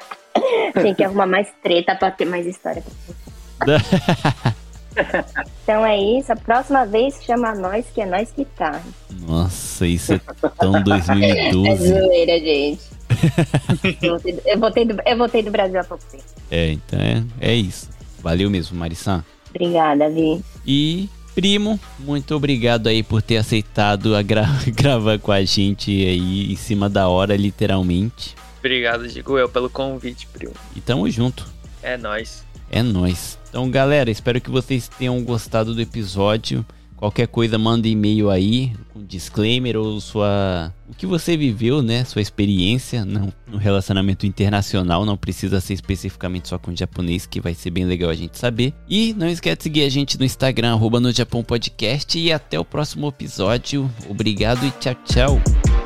Speaker 6: [laughs] Tem que arrumar mais treta pra ter mais história. [laughs] Então é isso. A próxima vez chama nós, que é nós que tá.
Speaker 3: Nossa, isso é tão [laughs]
Speaker 6: É
Speaker 3: 2012.
Speaker 6: zoeira, gente. eu, voltei do, eu, voltei do, eu voltei do Brasil há pouco tempo.
Speaker 3: É, então é, é isso. Valeu mesmo, Marissan.
Speaker 6: Obrigada, Vi.
Speaker 3: E, primo, muito obrigado aí por ter aceitado a gra- gravar com a gente aí em cima da hora, literalmente.
Speaker 4: Obrigado, digo eu, pelo convite, primo.
Speaker 3: E tamo junto.
Speaker 4: É nóis.
Speaker 3: É nóis. Então, galera, espero que vocês tenham gostado do episódio. Qualquer coisa, manda e-mail aí, com disclaimer ou sua. O que você viveu, né? Sua experiência no, no relacionamento internacional. Não precisa ser especificamente só com japonês, que vai ser bem legal a gente saber. E não esquece de seguir a gente no Instagram, arroba no Japão Podcast. E até o próximo episódio. Obrigado e tchau, tchau.